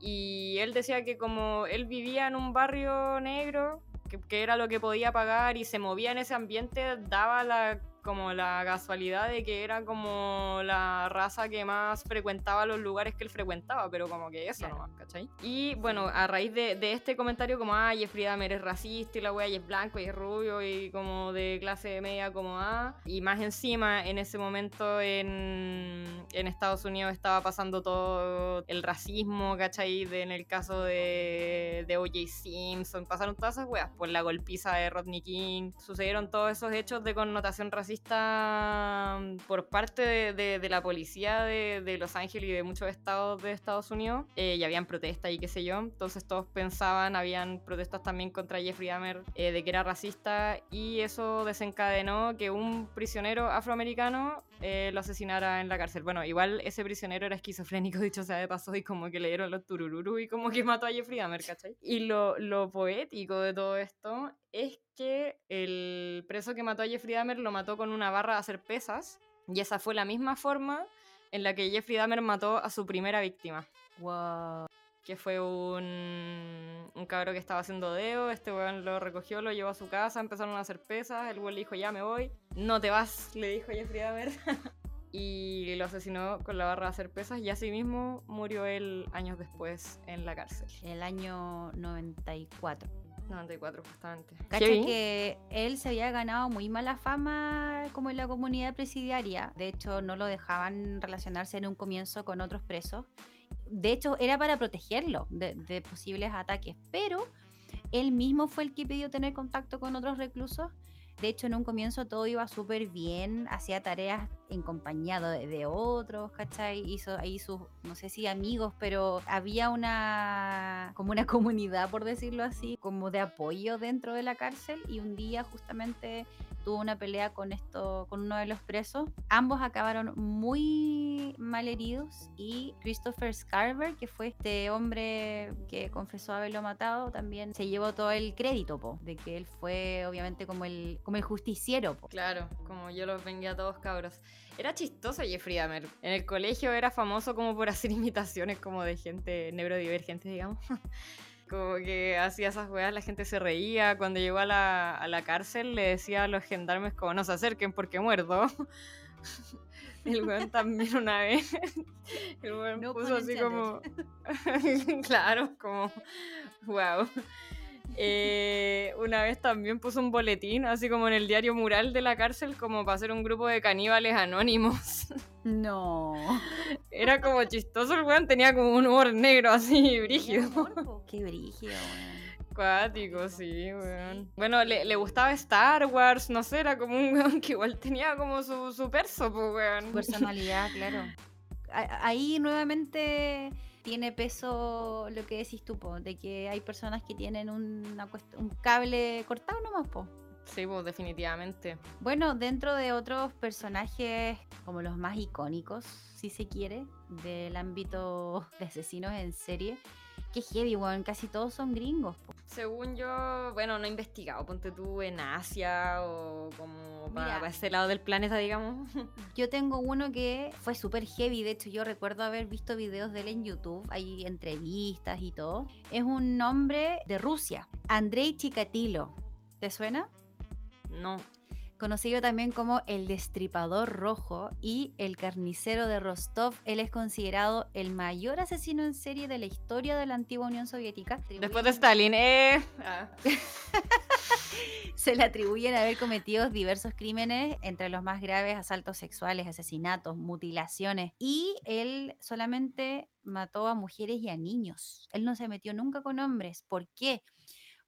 Y él decía que como él vivía en un barrio negro, que, que era lo que podía pagar y se movía en ese ambiente, daba la como la casualidad de que era como la raza que más frecuentaba los lugares que él frecuentaba, pero como que eso Claro. nomás, ¿cachai? Y bueno, a raíz de, de este comentario como, ah, Jeffrey Dahmer es racista y la wea y es blanco y es rubio y como de clase media como A, y más encima en ese momento en, en Estados Unidos estaba pasando todo el racismo, ¿cachai? De- en el caso de, de O.J. Simpson, pasaron todas esas weas, por la golpiza de Rodney King, sucedieron todos esos hechos de connotación racista racista mm, por parte de, de- de la policía de, de Los Ángeles y de muchos estados de Estados Unidos. eh, y habían protestas y qué sé yo. Entonces todos pensaban, habían protestas también contra Jeffrey Dahmer eh, de que era racista. Y eso desencadenó que un prisionero afroamericano eh, lo asesinara en la cárcel. Bueno, igual ese prisionero era esquizofrénico, dicho sea de paso, y como que le dieron los turururu y como que mató a Jeffrey Dahmer, ¿cachai? Y lo, lo poético de todo esto es que el preso que mató a Jeffrey Dahmer lo mató con una barra de hacer pesas, y esa fue la misma forma en la que Jeffrey Dahmer mató a su primera víctima, Wow. que fue un, un cabro que estaba haciendo deo, este weón lo recogió, lo llevó a su casa, empezaron a hacer pesas, el weón le dijo, ya me voy, no te vas, le dijo Jeffrey Dahmer. Y lo asesinó con la barra de hacer pesas y así mismo murió él años después en la cárcel. El año 94. 94 justamente. Cacha que él se había ganado muy mala fama como en la comunidad presidiaria. De hecho, no lo dejaban relacionarse en un comienzo con otros presos. De hecho, era para protegerlo de, de posibles ataques. Pero él mismo fue el que pidió tener contacto con otros reclusos. De hecho, en un comienzo todo iba súper bien, hacía tareas en compañía de, de otros, ¿cachai? Hizo ahí sus, no sé si amigos, pero había una, como una comunidad, por decirlo así, como de apoyo dentro de la cárcel y un día justamente tuvo una pelea con esto, con uno de los presos. Ambos acabaron muy mal heridos y Christopher Scarver, que fue este hombre que confesó haberlo matado, también se llevó todo el crédito, po, de que él fue obviamente como el, como el justiciero, po. Claro, como yo los vengué a todos cabros. Era chistoso Jeffrey Dahmer. En el colegio era famoso como por hacer imitaciones como de gente neurodivergente, digamos. Como que hacía esas weas, la gente se reía. Cuando llegó a la, a la cárcel le decía a los gendarmes como no se acerquen porque muerdo. El weón también una vez. El weón No puso así como. claro, como. Wow. Eh, una vez también puso un boletín, así como en el diario mural de la cárcel, como para hacer un grupo de caníbales anónimos. No. Era como chistoso el weón, tenía como un humor negro así, brígido. Qué brígido, weón. Cuático, sí, weón. Bueno, le, le gustaba Star Wars, no sé, era como un weón que igual tenía como su, su perso, pues, weón. Personalidad, claro. Ahí nuevamente tiene peso lo que decís tú, po, de que hay personas que tienen una un cable cortado nomás, po. Sí, pues, definitivamente. Bueno, dentro de otros personajes como los más icónicos, si se quiere, del ámbito de asesinos en serie, que heavy, weón, casi todos son gringos, po. Según yo, bueno, no he investigado, ponte tú en Asia o como para, Mira. ese lado del planeta, digamos. Yo tengo uno que fue súper heavy, de hecho yo recuerdo haber visto videos de él en YouTube, hay entrevistas y todo. Es un hombre de Rusia, Andrei Chikatilo. ¿Te suena? No. Conocido también como el Destripador Rojo y el Carnicero de Rostov, él es considerado el mayor asesino en serie de la historia de la antigua Unión Soviética. Después de Stalin, eh. Ah. Se le atribuyen haber cometido diversos crímenes, entre los más graves asaltos sexuales, asesinatos, mutilaciones. Y él solamente mató a mujeres y a niños. Él no se metió nunca con hombres. ¿Por qué?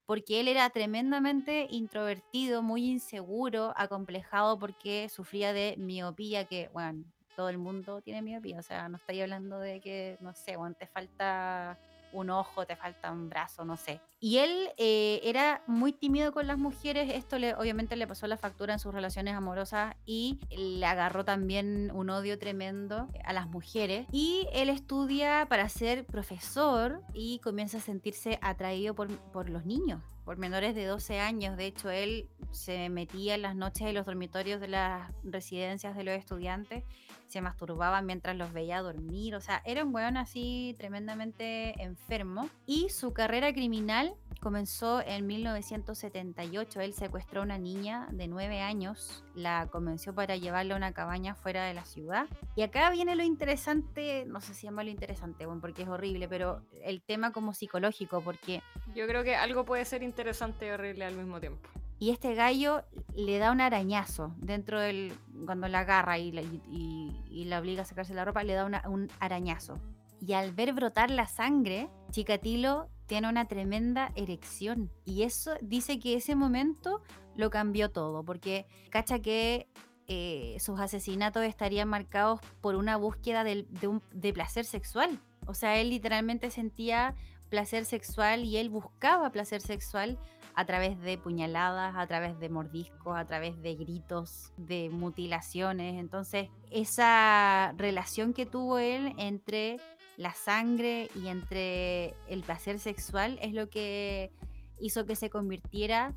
Porque él era tremendamente introvertido, muy inseguro, acomplejado porque sufría de miopía, que, bueno, todo el mundo tiene miopía. O sea, no estoy hablando de que, no sé, bueno, te falta un ojo, te falta un brazo, no sé. Y él eh, era muy tímido con las mujeres, esto le, obviamente le pasó la factura en sus relaciones amorosas y le agarró también un odio tremendo a las mujeres. Y él estudia para ser profesor y comienza a sentirse atraído por, por los niños, por menores de 12 años. De hecho, él se metía en las noches en los dormitorios de las residencias de los estudiantes se masturbaba mientras los veía dormir. O sea, era un weón así tremendamente enfermo. Y su carrera criminal comenzó en 1978. Él secuestró a una niña de 9 años, la convenció para llevarla a una cabaña fuera de la ciudad. Y acá viene lo interesante, no sé si llama lo interesante, bueno, porque es horrible, pero el tema como psicológico, porque Yo creo que algo puede ser interesante y horrible al mismo tiempo. y este gallo le da un arañazo dentro del. Cuando la agarra y la, y- y- y la obliga a sacarse la ropa, le da una- un arañazo. Y al ver brotar la sangre, Chikatilo tiene una tremenda erección. Y eso dice que ese momento lo cambió todo, porque cacha que eh, sus asesinatos estarían marcados por una búsqueda de, de placer sexual. O sea, él literalmente sentía placer sexual y él buscaba placer sexual a través de puñaladas, a través de mordiscos, a través de gritos, de mutilaciones. Entonces, esa relación que tuvo él entre la sangre y entre el placer sexual es lo que hizo que se convirtiera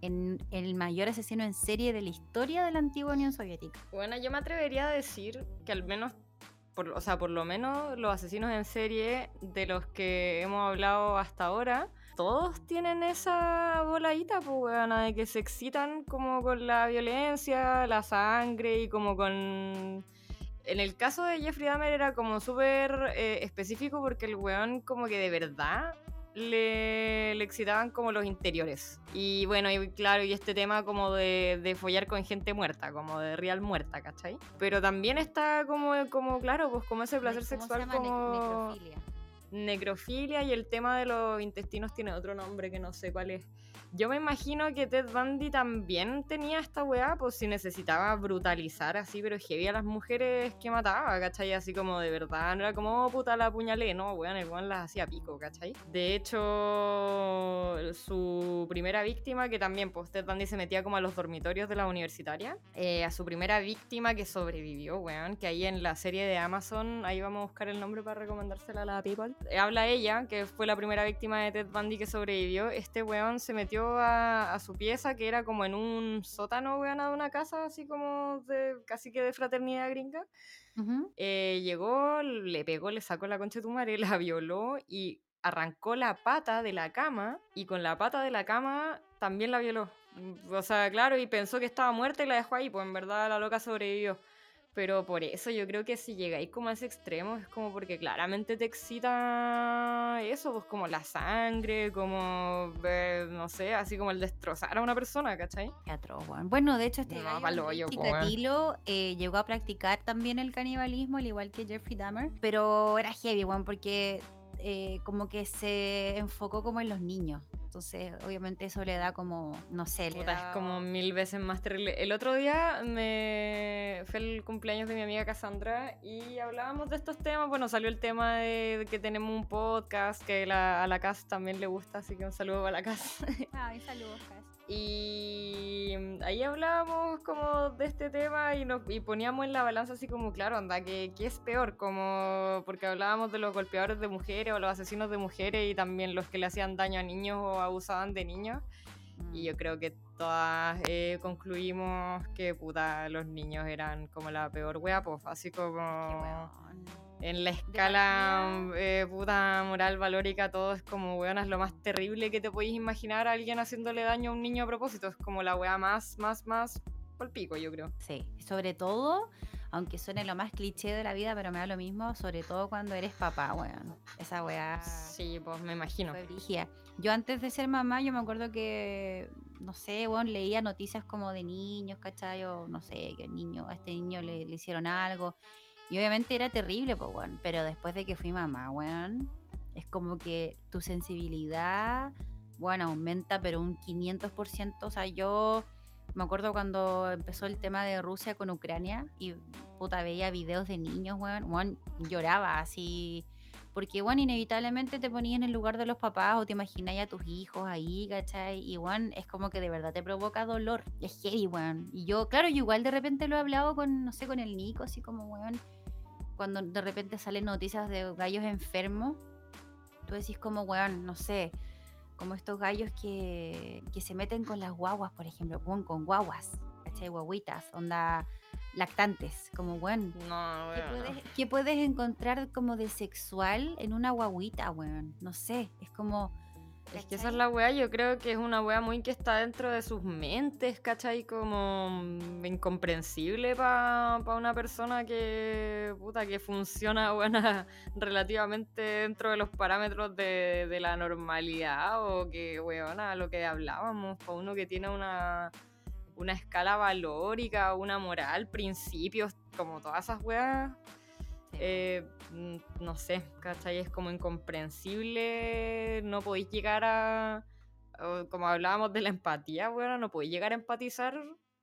en el mayor asesino en serie de la historia de la antigua Unión Soviética. Bueno, yo me atrevería a decir que al menos, por, o sea, por lo menos los asesinos en serie de los que hemos hablado hasta ahora, todos tienen esa voladita, pues, weona, de que se excitan como con la violencia, la sangre y como con... En el caso de Jeffrey Dahmer era como súper eh, específico porque el weón como que de verdad le, le excitaban como los interiores. Y bueno, y claro, y este tema como de, de follar con gente muerta, como de real muerta, ¿cachai? Pero también está como, como claro, pues como ese placer ¿Cómo se sexual como necrofilia. Necrofilia y el tema de los intestinos tiene otro nombre que no sé cuál es. Yo me imagino que Ted Bundy también tenía esta weá, pues si necesitaba brutalizar así, pero heavy a las mujeres que mataba, ¿cachai? Así como de verdad, no era como, oh, puta, la apuñalé, no, weón, el weón las hacía pico, ¿cachai? De hecho, su primera víctima, que también, pues Ted Bundy se metía como a los dormitorios de la universitaria, eh, a su primera víctima que sobrevivió, weón, que ahí en la serie de Amazon, ahí vamos a buscar el nombre para recomendársela a la people. Habla ella, que fue la primera víctima de Ted Bundy que sobrevivió. Este weón se metió a, a su pieza, que era como en un sótano, weón, de una casa, así como de casi que de fraternidad gringa. Eh, llegó, le pegó, le sacó la concha de tu madre, la violó y arrancó la pata de la cama y con la pata de la cama también la violó. O sea, claro, y pensó que estaba muerta y la dejó ahí, pues en verdad la loca sobrevivió. Pero por eso yo creo que si llegáis como a ese extremo es como porque claramente te excita eso, pues como la sangre, como, no sé, así como el destrozar a una persona, ¿cachai? Qué atroz, weón. Bueno, de hecho, este No, gallo, weón. Chikatilo, eh, llegó a practicar también el canibalismo, al igual que Jeffrey Dahmer, pero era heavy, weón, porque eh, como que se enfocó como en los niños. Entonces, obviamente eso le da como, no sé, le da... es como mil veces más terrible. El otro día me fue el cumpleaños de mi amiga Cassandra y hablábamos de estos temas. Bueno, salió el tema de, que tenemos un podcast que la- a la Cas también le gusta, así que un saludo a la Cas. Ay, saludos, Cas. Y ahí hablábamos como de este tema y, nos, y poníamos en la balanza así como, claro, anda, que, que es peor, como porque hablábamos de los golpeadores de mujeres o los asesinos de mujeres y también los que le hacían daño a niños o abusaban de niños. Mm. Y yo creo que todas eh, concluimos que puta, los niños eran como la peor wea, pues así como en la escala eh, puta moral valórica todo es como weón, es lo más terrible que te podéis imaginar a alguien haciéndole daño a un niño a propósito. Es como la wea más, más, más por pico, yo creo. Sí, sobre todo, aunque suene lo más cliché de la vida, pero me da lo mismo, sobre todo cuando eres papá, weón. Esa weá Sí, pues me imagino. fue. Yo antes de ser mamá, yo me acuerdo que, no sé, weón, leía noticias como de niños, ¿cachai? No sé, que el niño, a este niño le, le hicieron algo. Y obviamente era terrible, pues, weón. Pero después de que fui mamá, weón, es como que tu sensibilidad, bueno, aumenta, pero un 500%. O sea, yo me acuerdo cuando empezó el tema de Rusia con Ucrania y puta veía videos de niños, weón, weón, lloraba así. Porque, bueno, inevitablemente te ponías en el lugar de los papás o te imagináis a tus hijos ahí, ¿cachai? Y, weón, es como que de verdad te provoca dolor. Es heavy, weón. Y yo, claro, yo igual de repente lo he hablado con, no sé, con el Nico, así como, weón, cuando de repente salen noticias de gallos enfermos, tú decís como, weón, no sé, como estos gallos que, que se meten con las guaguas, por ejemplo, weón, con guaguas, ¿cachai? Guaguitas, onda lactantes, como, weón. No, ¿Qué weón. puedes, qué puedes encontrar como de sexual en una guaguita, weón? No sé, es como... Es que esa es la weá, yo creo que es una weá muy que está dentro de sus mentes, ¿cachai? Como incomprensible para una persona que, puta, que funciona, buena, relativamente dentro de los parámetros de, de la normalidad o que, weona, lo que hablábamos, para uno que tiene una, una escala valórica, una moral, principios, como todas esas weas, eh, mm, no sé, ¿cachai? Es como incomprensible, no podéis llegar a, como hablábamos de la empatía, bueno, no podéis llegar a empatizar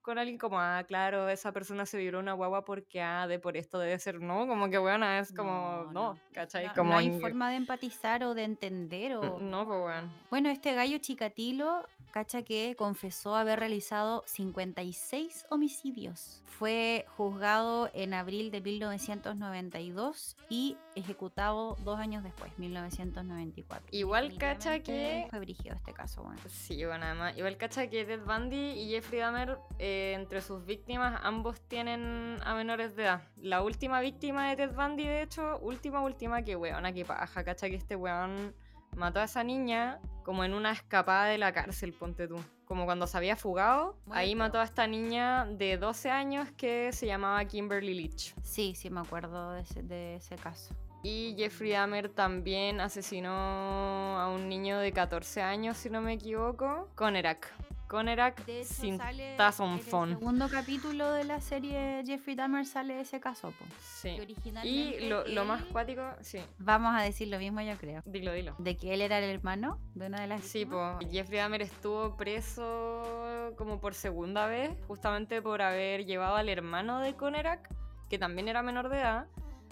con alguien como, ah, claro, esa persona se vibró una guagua porque, ah, de por esto debe ser, no, como que bueno, es como, no, ¿cachai? No, como no hay en- forma de empatizar o de entender o... No, pues bueno. Bueno, este gallo Chikatilo, cacha que confesó haber realizado 56 homicidios. Fue juzgado en abril de 1992 y ejecutado dos años después, 1994. Igual cacha que- Fue brígido este caso, bueno. Sí, bueno, además, igual cacha que Ted Bundy y Jeffrey Dahmer, eh, entre sus víctimas, ambos tienen a menores de edad. La última víctima de Ted Bundy, de hecho, última, última, que weona, que paja, cacha que este weón mató a esa niña como en una escapada de la cárcel, ponte tú. Como cuando se había fugado, Muy ahí mató a esta niña de 12 años que se llamaba Kimberly Leach. Sí, sí, me acuerdo de ese, de ese caso. Y Jeffrey Dahmer también asesinó a un niño de 14 años, si no me equivoco, con Irak. Con Irak De hecho, sin sale en el segundo capítulo de la serie Jeffrey Dahmer sale ese caso, po. Sí. Y lo, lo más cuático, sí, Vamos a decir lo mismo, yo creo. dilo, dilo. De que él era el hermano de una de las Sí, pues Jeffrey Dahmer estuvo preso como por segunda vez, justamente por haber llevado al hermano de Conerak, que también era menor de edad,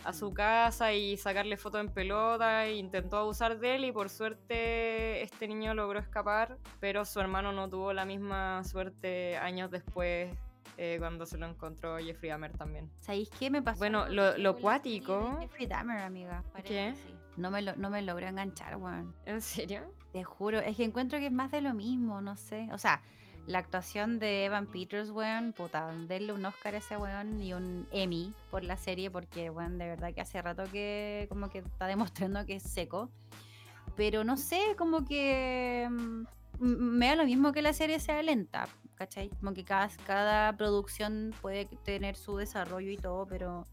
a su casa y sacarle fotos en pelota, e intentó abusar de él y por suerte este niño logró escapar, pero su hermano no tuvo la misma suerte años después eh, cuando se lo encontró Jeffrey Dahmer también. ¿Sabéis qué me pasó? Bueno, lo- lo cuático- Jeffrey Dahmer, amiga. ¿Qué? No me, lo, no me logró enganchar, weón. ¿En serio? Te juro, es que encuentro que es más de lo mismo, no sé. O sea, la actuación de Evan Peters, weón, puta, denle un Oscar a ese weón y un Emmy por la serie, porque, weón, de verdad que hace rato que como que está demostrando que es seco. Pero no sé, como que mm, me da lo mismo que la serie sea lenta, ¿cachai? Como que cada, cada producción puede tener su desarrollo y todo, pero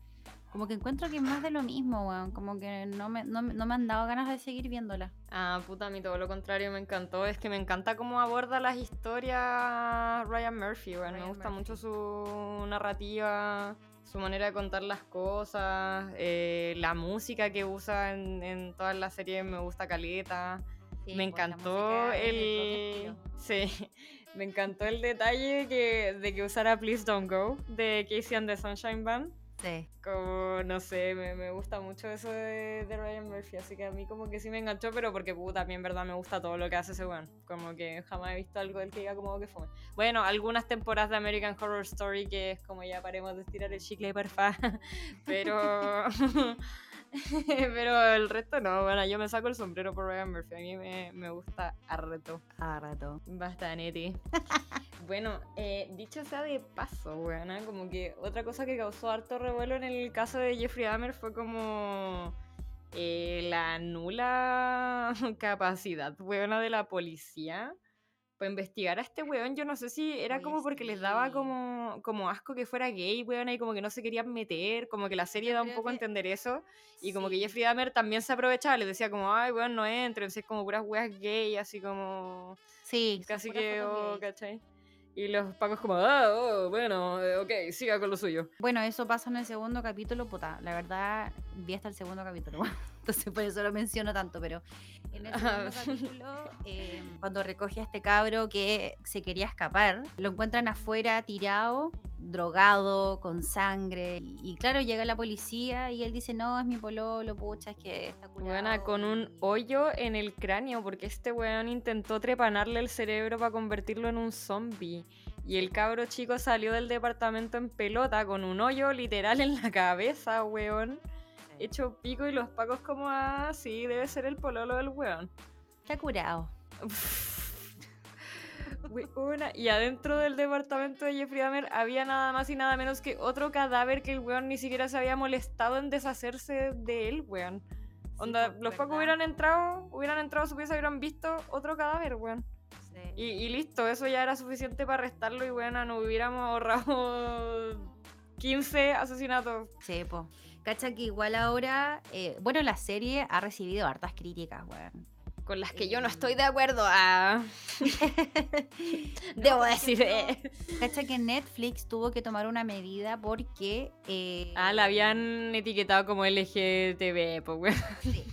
como que encuentro que es más de lo mismo, weón. Como que no me, no, no me han dado ganas de seguir viéndola. Ah, puta, a mí todo lo contrario me encantó. Es que me encanta cómo aborda las historias Ryan Murphy, weón. Me gusta Murphy. mucho su narrativa, su manera de contar las cosas, eh, la música que usa en, en todas las series me gusta caleta. Sí, me pues, encantó el... Sí, me encantó el detalle que, de que usara Please Don't Go de Casey and the Sunshine Band. Como, no sé, me, me gusta mucho eso de, Ryan Murphy, así que a mí como que sí me enganchó, pero porque puta, mí en verdad me gusta todo lo que hace ese weón. Como que jamás he visto algo del que diga como que fue. Bueno, algunas temporadas de American Horror Story que es como ya paremos de estirar el chicle, porfa. Pero... pero el resto no, bueno, yo me saco el sombrero por Ryan Murphy, a mí me, me gusta. A rato. Bastante. bueno, eh, dicho sea de paso, weona, como que otra cosa que causó harto revuelo en el caso de Jeffrey Dahmer fue como eh, la nula capacidad, weona, de la policía para investigar a este weón. Yo no sé si era Oye, como porque les daba sí. como, como asco que fuera gay, weona, y como que no se querían meter, como que la serie Yo da un poco a que- entender eso. Y como que Sí. Jeffrey Dahmer también se aprovechaba, les decía como, ay, weón, no entren, si es como puras weas gay, así como... Sí, Casi que, oh. ¿cachai? Y los pacos como, ah, oh, bueno, eh, ok, siga con lo suyo. Bueno, eso pasa en el segundo capítulo, puta. La verdad, vi hasta el segundo capítulo. Entonces, por eso lo menciono tanto, pero en el segundo capítulo, eh, cuando recoge a este cabro que se quería escapar, lo encuentran afuera tirado, drogado, con sangre. Y, y claro, llega la policía y él dice, no, es mi pololo, pucha, es que está curado. Buena, con un hoyo en el cráneo, porque este weón intentó trepanarle el cerebro para convertirlo en un zombie. Y el cabro chico salió del departamento en pelota con un hoyo literal en la cabeza, weón. Hecho pico y los pacos como, ah, sí, debe ser el pololo del weón. Está curado. Weona, Y adentro del departamento de Jeffrey Dahmer había nada más y nada menos que otro cadáver que el weón ni siquiera se había molestado en deshacerse de él, weón. Onda, pues, los pacos ¿verdad? hubieran entrado, hubieran entrado a su pieza y hubieran visto otro cadáver, weón. Sí. Y, y listo, eso ya era suficiente para arrestarlo y weón, nos hubiéramos ahorrado 15 asesinatos. Sí, po. Cacha que igual ahora, eh, bueno, la serie ha recibido hartas críticas, weón. Con las que yo no Eh, estoy de acuerdo. Ah, debo por decir. ejemplo, Cacha que Netflix tuvo que tomar una medida porque... eh, Ah, la habían etiquetado como LGTB, pues weón. sí.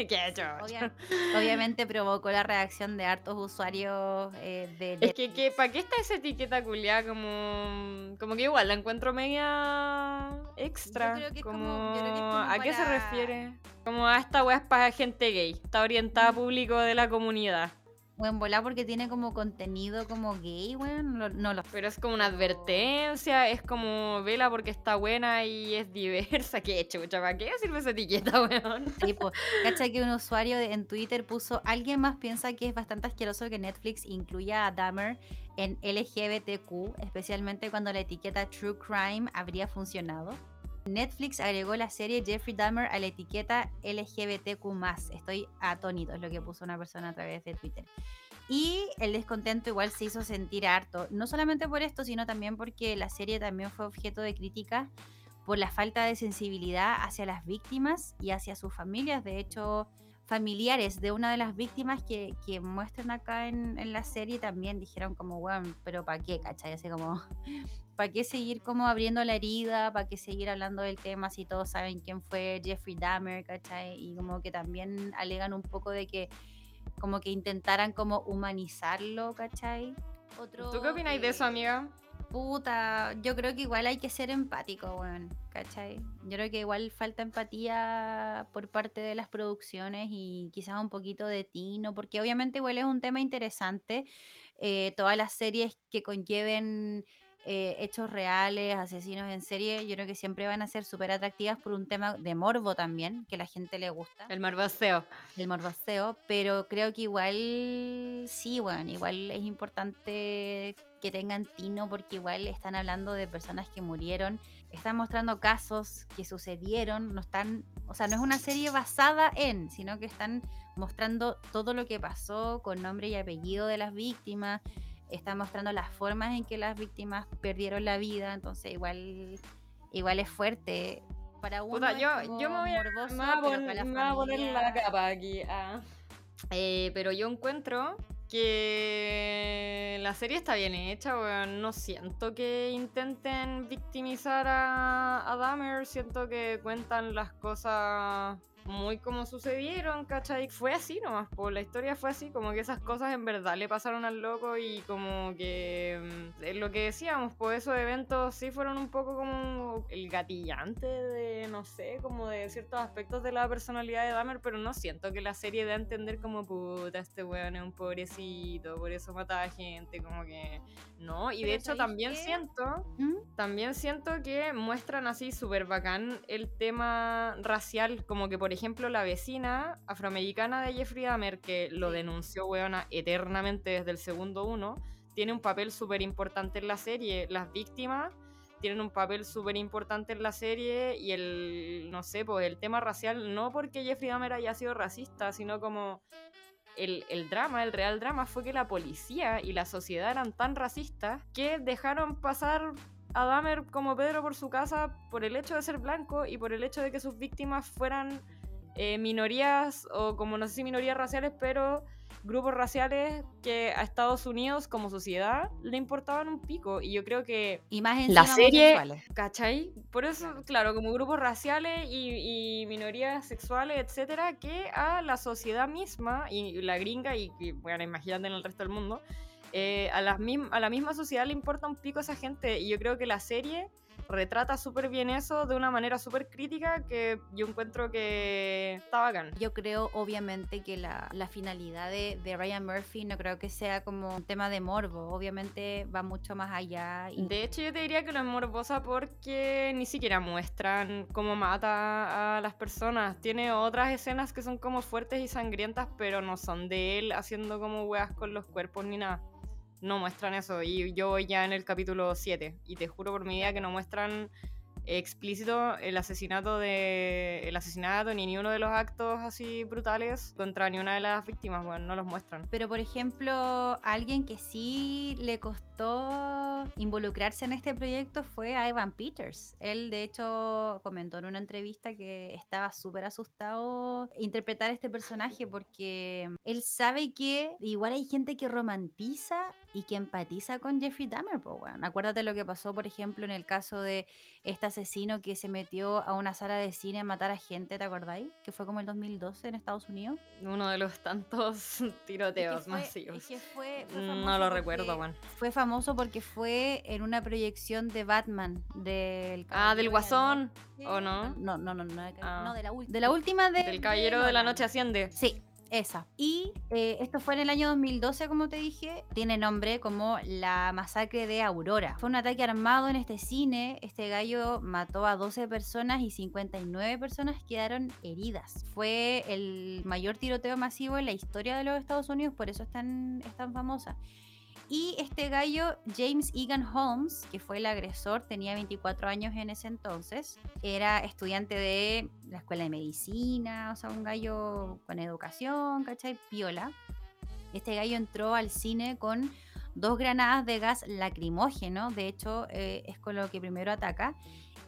Obvia- obviamente provocó la reacción de hartos usuarios eh, de Es que, que ¿para qué está esa etiqueta culiada? Como, como que igual la encuentro media extra. creo que como, como- yo creo que como ¿A qué se para- refiere? Como a esta weá es para gente gay. Está orientada a público de la comunidad. Buen volá porque tiene como contenido como gay, weón. No, no lo Pero es como una advertencia, es como vela porque está buena y es diversa. ¿Qué chucha? ¿Para qué sirve esa etiqueta, weón? tipo. Cacha que un usuario en Twitter puso: Alguien más piensa que es bastante asqueroso que Netflix incluya a Dahmer en LGBTQ, especialmente cuando la etiqueta True Crime habría funcionado. Netflix agregó la serie Jeffrey Dahmer a la etiqueta LGBTQ. Estoy atónito, es lo que puso una persona a través de Twitter. Y el descontento igual se hizo sentir harto, no solamente por esto, sino también porque la serie también fue objeto de críticas por la falta de sensibilidad hacia las víctimas y hacia sus familias. De hecho, familiares de una de las víctimas que, muestran acá en, la serie también dijeron como, bueno, pero ¿para qué, cachai? Así como, ¿para qué seguir como abriendo la herida? ¿Para qué seguir hablando del tema si todos saben quién fue Jeffrey Dahmer, cachai? Y como que también alegan un poco de que como que intentaran como humanizarlo, cachai? Otro, ¿Tú qué opináis de eso, eh, amiga? Puta, yo creo que igual hay que ser empático, weón, ¿cachai? Yo creo que igual falta empatía por parte de las producciones y quizás un poquito de tino, porque obviamente igual es un tema interesante. eh, todas las series que conlleven eh, hechos reales, asesinos en serie, yo creo que siempre van a ser súper atractivas por un tema de morbo también, que la gente le gusta El morboseo. el morboseo, pero creo que igual sí, bueno, igual es importante que tengan tino porque igual están hablando de personas que murieron, están mostrando casos que sucedieron, no están, o sea, no es una serie basada en, sino que están mostrando todo lo que pasó con nombre y apellido de las víctimas, están mostrando las formas en que las víctimas perdieron la vida, entonces igual igual es fuerte. Para uno Puta, es yo, como yo me voy a, morboso, me voy a pero pon- para la me voy a poner la capa aquí. ah. Eh, pero yo encuentro que la serie está bien hecha, weón. No siento que intenten victimizar a, a Dahmer. Siento que cuentan las cosas muy como sucedieron, ¿cachai? Fue así nomás, pues la historia fue así, como que esas cosas en verdad le pasaron al loco y como que mm, lo que decíamos, pues esos eventos sí fueron un poco como el gatillante de, no sé, como de ciertos aspectos de la personalidad de Dahmer, pero no siento que la serie dé a entender como puta, este weón es un pobrecito, por eso mata a gente, como que no, y de hecho ¿sabéis también qué? siento ¿Mm? también siento que muestran así súper bacán el tema racial, como que por ejemplo la vecina afroamericana de Jeffrey Dahmer, que lo denunció, weona, eternamente desde el segundo uno, tiene un papel súper importante en la serie. Las víctimas tienen un papel súper importante en la serie y el, no sé, pues el tema racial, no porque Jeffrey Dahmer haya sido racista, sino como el, el drama, el real drama fue que la policía y la sociedad eran tan racistas que dejaron pasar a Dahmer como Pedro por su casa por el hecho de ser blanco y por el hecho de que sus víctimas fueran eh, minorías o como no sé si minorías raciales, pero grupos raciales que a Estados Unidos como sociedad le importaban un pico. Y yo creo que Y más La serie-. ¿Cachai? Por eso, Claro. como grupos raciales y, y minorías sexuales, etcétera, que a la sociedad misma, y la gringa, y, y, bueno, imagínate en el resto del mundo, eh, a, las a la misma sociedad le importa un pico esa gente. Y yo creo que la serie retrata súper bien eso de una manera súper crítica que yo encuentro que está bacán. Yo creo, obviamente, que la, la finalidad de, de Ryan Murphy no creo que sea como un tema de morbo. Obviamente va mucho más allá. Y De hecho, yo te diría que lo es morbosa porque ni siquiera muestran cómo mata a las personas. Tiene otras escenas que son como fuertes y sangrientas, pero no son de él haciendo como weas con los cuerpos ni nada. No muestran eso. Y yo voy ya en el capítulo 7. Y te juro por mi vida que no muestran explícito el asesinato de el asesinato ni ni uno de los actos así brutales contra ni una de las víctimas bueno no los muestran Pero, por ejemplo, alguien que sí le costó involucrarse en este proyecto fue a Evan Peters. Él, de hecho, comentó en una entrevista que estaba súper asustado interpretar este personaje porque él sabe que igual hay gente que romantiza y que empatiza con Jeffrey Dahmer. po, weón. Acuérdate lo que pasó, por ejemplo, en el caso de esta asesino que se metió a una sala de cine a matar a gente, ¿te acordáis? Que fue como el 2012 en Estados Unidos. Uno de los tantos tiroteos Es que fue- masivos. es que fue- fue No lo recuerdo, weón. Fue famoso porque fue en una proyección de Batman, del Ah, de del la Guasón. ¿o no? No, no, no, no, de, Ah. no, de la, de la última de... Del Caballero de la Nolan. Noche Asciende. Sí, esa. Y eh, esto fue en el año 2012, como te dije. Tiene nombre como la masacre de Aurora. Fue un ataque armado en este cine. Este gallo mató a 12 personas y 59 personas quedaron heridas. Fue el mayor tiroteo masivo en la historia de los Estados Unidos, por eso es tan, es tan famosa. Y este gallo, James Egan Holmes, que fue el agresor, tenía 24 años en ese entonces. Era estudiante de la escuela de medicina, o sea, un gallo con educación, ¿cachai? Piola. Este gallo entró al cine con dos granadas de gas lacrimógeno, de hecho, eh, es con lo que primero ataca.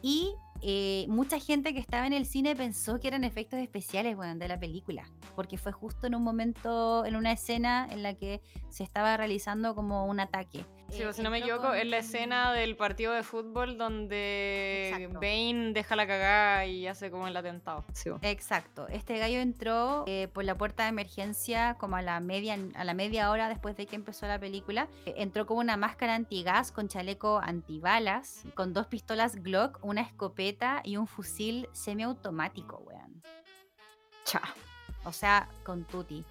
Y eh, mucha gente que estaba en el cine pensó que eran efectos especiales de la película, porque fue justo en un momento, en una escena en la que se estaba realizando como un ataque. Sí, Eh, si no me equivoco, es la con- escena del partido de fútbol donde Exacto. Bane deja la cagada y hace como el atentado. Sí. Exacto. Este gallo entró eh, por la puerta de emergencia como a la media a la media hora después de que empezó la película. Eh, entró con una máscara antigas, con chaleco antibalas, con dos pistolas Glock, una escopeta y un fusil semiautomático, weón. Cha. O sea, con tutti.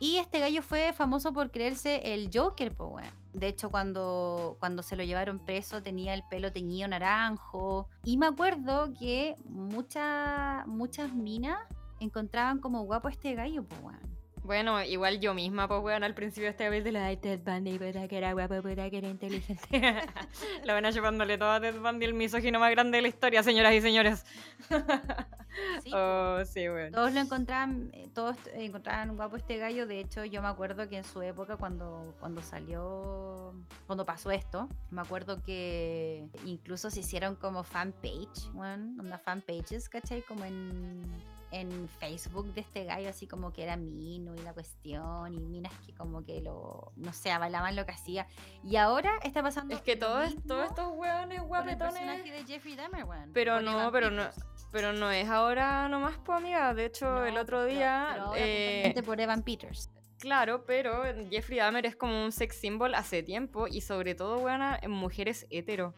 Y este gallo fue famoso por creerse el Joker, po, weón. De hecho, cuando, cuando se lo llevaron preso tenía el pelo teñido naranjo. Y me acuerdo que mucha- muchas minas encontraban como guapo este gallo, po, weón. Bueno, igual yo misma, pues, weón, al principio este de la "Ay, Ted Bundy, puta que era guapo, puta que era inteligente. la van a chupándole todo a Ted Bundy, el misógino más grande de la historia, señoras y señores. Sí, oh, sí, weón. Todos lo encontraban, eh, todos encontraban guapo este gallo. De hecho, yo me acuerdo que en su época, cuando, cuando salió, cuando pasó esto, me acuerdo que incluso se hicieron como fanpage, bueno, una fanpages, ¿cachai? Como en, en Facebook de este gallo, así como que era Mino y la cuestión, y minas que como que lo, no sé, avalaban lo que hacía. Y ahora está pasando. Es que lo todo todos estos el guapetones. personaje de Jeffrey Dahmer, weón, Pero no, pero no-. Pero no es ahora nomás, pues, amiga. De hecho, No, el otro pero- día. pero eh, puntualmente por Evan Peters. Claro, pero Jeffrey Dahmer es como un sex symbol hace tiempo y sobre todo, buena en mujeres hetero.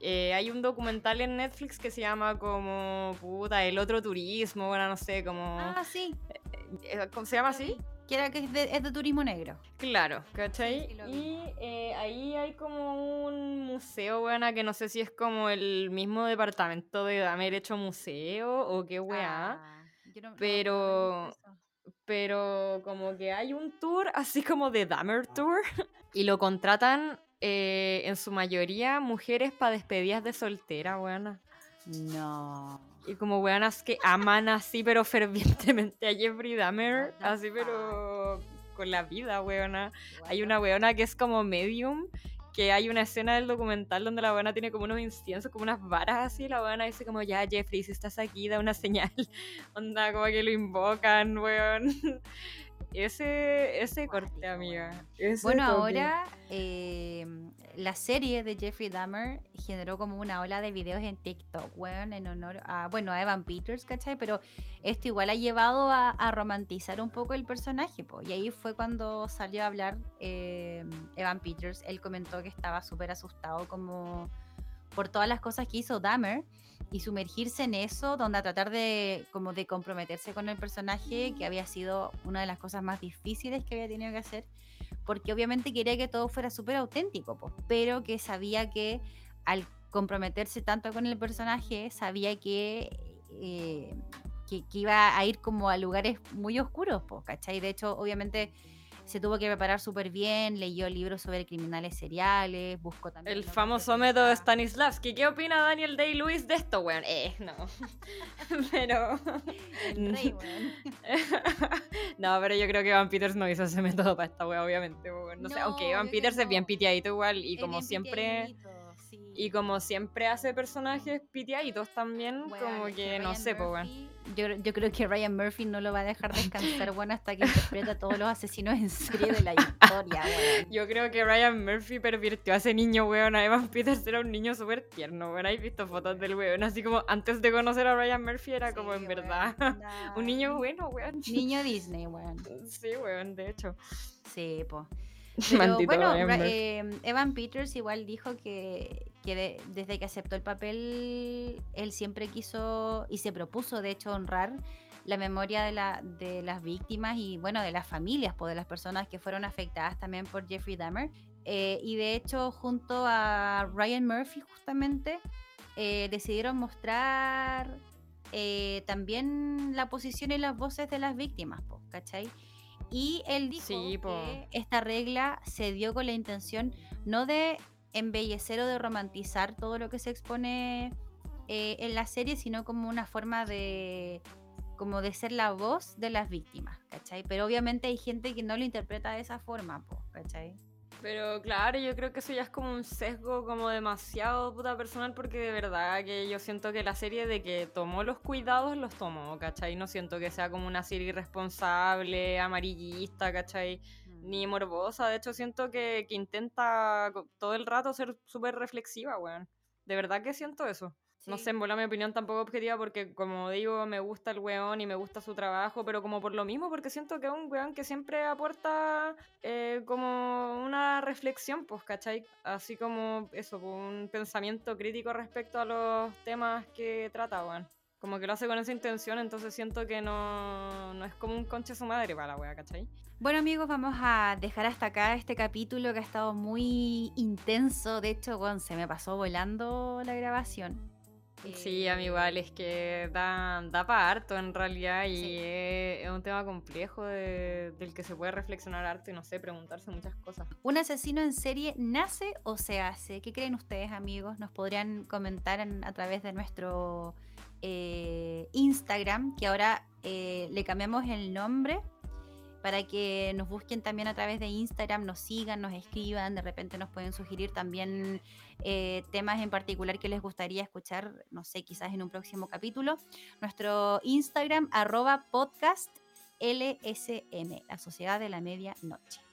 Eh, hay un documental en Netflix que se llama como, puta, el otro turismo, bueno, no sé, como... Ah, sí. eh, ¿Cómo se llama así? Que era que es de, es de turismo negro. Claro, ¿cachai? Sí, sí, y eh, ahí hay como un museo, buena, que no sé si es como el mismo departamento de Dahmer hecho museo o qué weá. Ah, no- no pero- pero como que hay un tour así como de Dahmer Tour y lo contratan eh, en su mayoría mujeres para despedidas de soltera, weona. No. Y como weonas que aman así pero fervientemente a Jeffrey Dahmer, así pero con la vida, weona. Hay una weona que es como medium, que hay una escena del documental donde la weona tiene como unos inciensos, como unas varas así, y la weona dice como, ya Jeffrey, si estás aquí, da una señal. Onda, como que lo invocan, weón. Ese, ese corte, amiga. ese Bueno, toque. ahora eh, la serie de Jeffrey Dahmer generó como una ola de videos en TikTok, weón, en honor a, bueno, a Evan Peters, ¿cachai? Pero esto igual ha llevado a, a romantizar un poco el personaje, po. Y ahí fue cuando salió a hablar eh, Evan Peters. Él comentó que estaba súper asustado como por todas las cosas que hizo Dahmer y sumergirse en eso, donde a tratar de como de comprometerse con el personaje, que había sido una de las cosas más difíciles que había tenido que hacer, porque obviamente quería que todo fuera súper auténtico, po, pero que sabía que al comprometerse tanto con el personaje, sabía que, eh, que, iba a ir como a lugares muy oscuros, po, ¿cachai? De hecho, obviamente se tuvo que preparar súper bien, leyó libros sobre criminales seriales, buscó también... El de famoso método prensa. Stanislavski. ¿Qué opina Daniel Day-Lewis de esto, weón? Eh, no. pero... El rey, weón. no, pero yo creo que Evan Peters no hizo ese método para esta wea, obviamente. weón. No, sé, aunque que Peters es bien piteadito igual y Es como siempre... piteadito. Y como siempre hace personajes pitiaditos también, Bueno, como que, no sé, pues, Yo, yo creo que Ryan Murphy no lo va a dejar descansar, bueno, hasta que interprete a todos los asesinos en serie de la historia, weón. Yo creo que Ryan Murphy pervirtió a ese niño, weón. Además, Peters era un niño súper tierno, weón. ¿Has visto fotos del weón? Así como antes de conocer a Ryan Murphy era como en verdad un niño bueno, weón. Niño Disney, weón. Sí, weón, de hecho. Sí, po. Pero bueno, eh, Evan Peters igual dijo que, que de- desde que aceptó el papel, él siempre quiso y se propuso, de hecho, honrar la memoria de, la, de las víctimas y, bueno, de las familias, pues, de las personas que fueron afectadas también por Jeffrey Dahmer. Eh, y de hecho, junto a Ryan Murphy, justamente, eh, decidieron mostrar también la posición y las voces de las víctimas, po, ¿cachai? Y él dijo Sí, que esta regla se dio con la intención no de embellecer o de romantizar todo lo que se expone eh, en la serie, sino como una forma de como de ser la voz de las víctimas, ¿cachai? Pero obviamente hay gente que no lo interpreta de esa forma, po, ¿cachai? Pero claro, yo creo que eso ya es como un sesgo como demasiado puta personal porque de verdad que yo siento que la serie de que tomó los cuidados los tomó, ¿cachai? No siento que sea como una serie irresponsable, amarillista, ¿cachai? Ni morbosa, de hecho siento que, que intenta todo el rato ser súper reflexiva, weón. De verdad que siento eso. No sé, en bola mi opinión tampoco objetiva porque, como digo, me gusta el weón y me gusta su trabajo, pero como por lo mismo, porque siento que es un weón que siempre aporta eh, como una reflexión, pues, ¿cachai? Así como eso, pues, un pensamiento crítico respecto a los temas que trata, weón. Como que lo hace con esa intención, entonces siento que no, no es como un conche su madre para la wea, ¿cachai? Bueno amigos, vamos a dejar hasta acá este capítulo que ha estado muy intenso. De hecho, bueno, se me pasó volando la grabación. Sí, a mí igual es que da, da para harto en realidad y Sí. es, es un tema complejo de- del que se puede reflexionar harto y no sé, preguntarse muchas cosas. ¿Un asesino en serie nace o se hace? ¿Qué creen ustedes, amigos? Nos podrían comentar en- a través de nuestro eh, Instagram, que ahora eh, le cambiamos el nombre para que nos busquen también a través de Instagram, nos sigan, nos escriban, de repente nos pueden sugerir también eh, temas en particular que les gustaría escuchar, no sé, quizás en un próximo capítulo. Nuestro Instagram, arroba podcast LSM, la Sociedad de la Medianoche.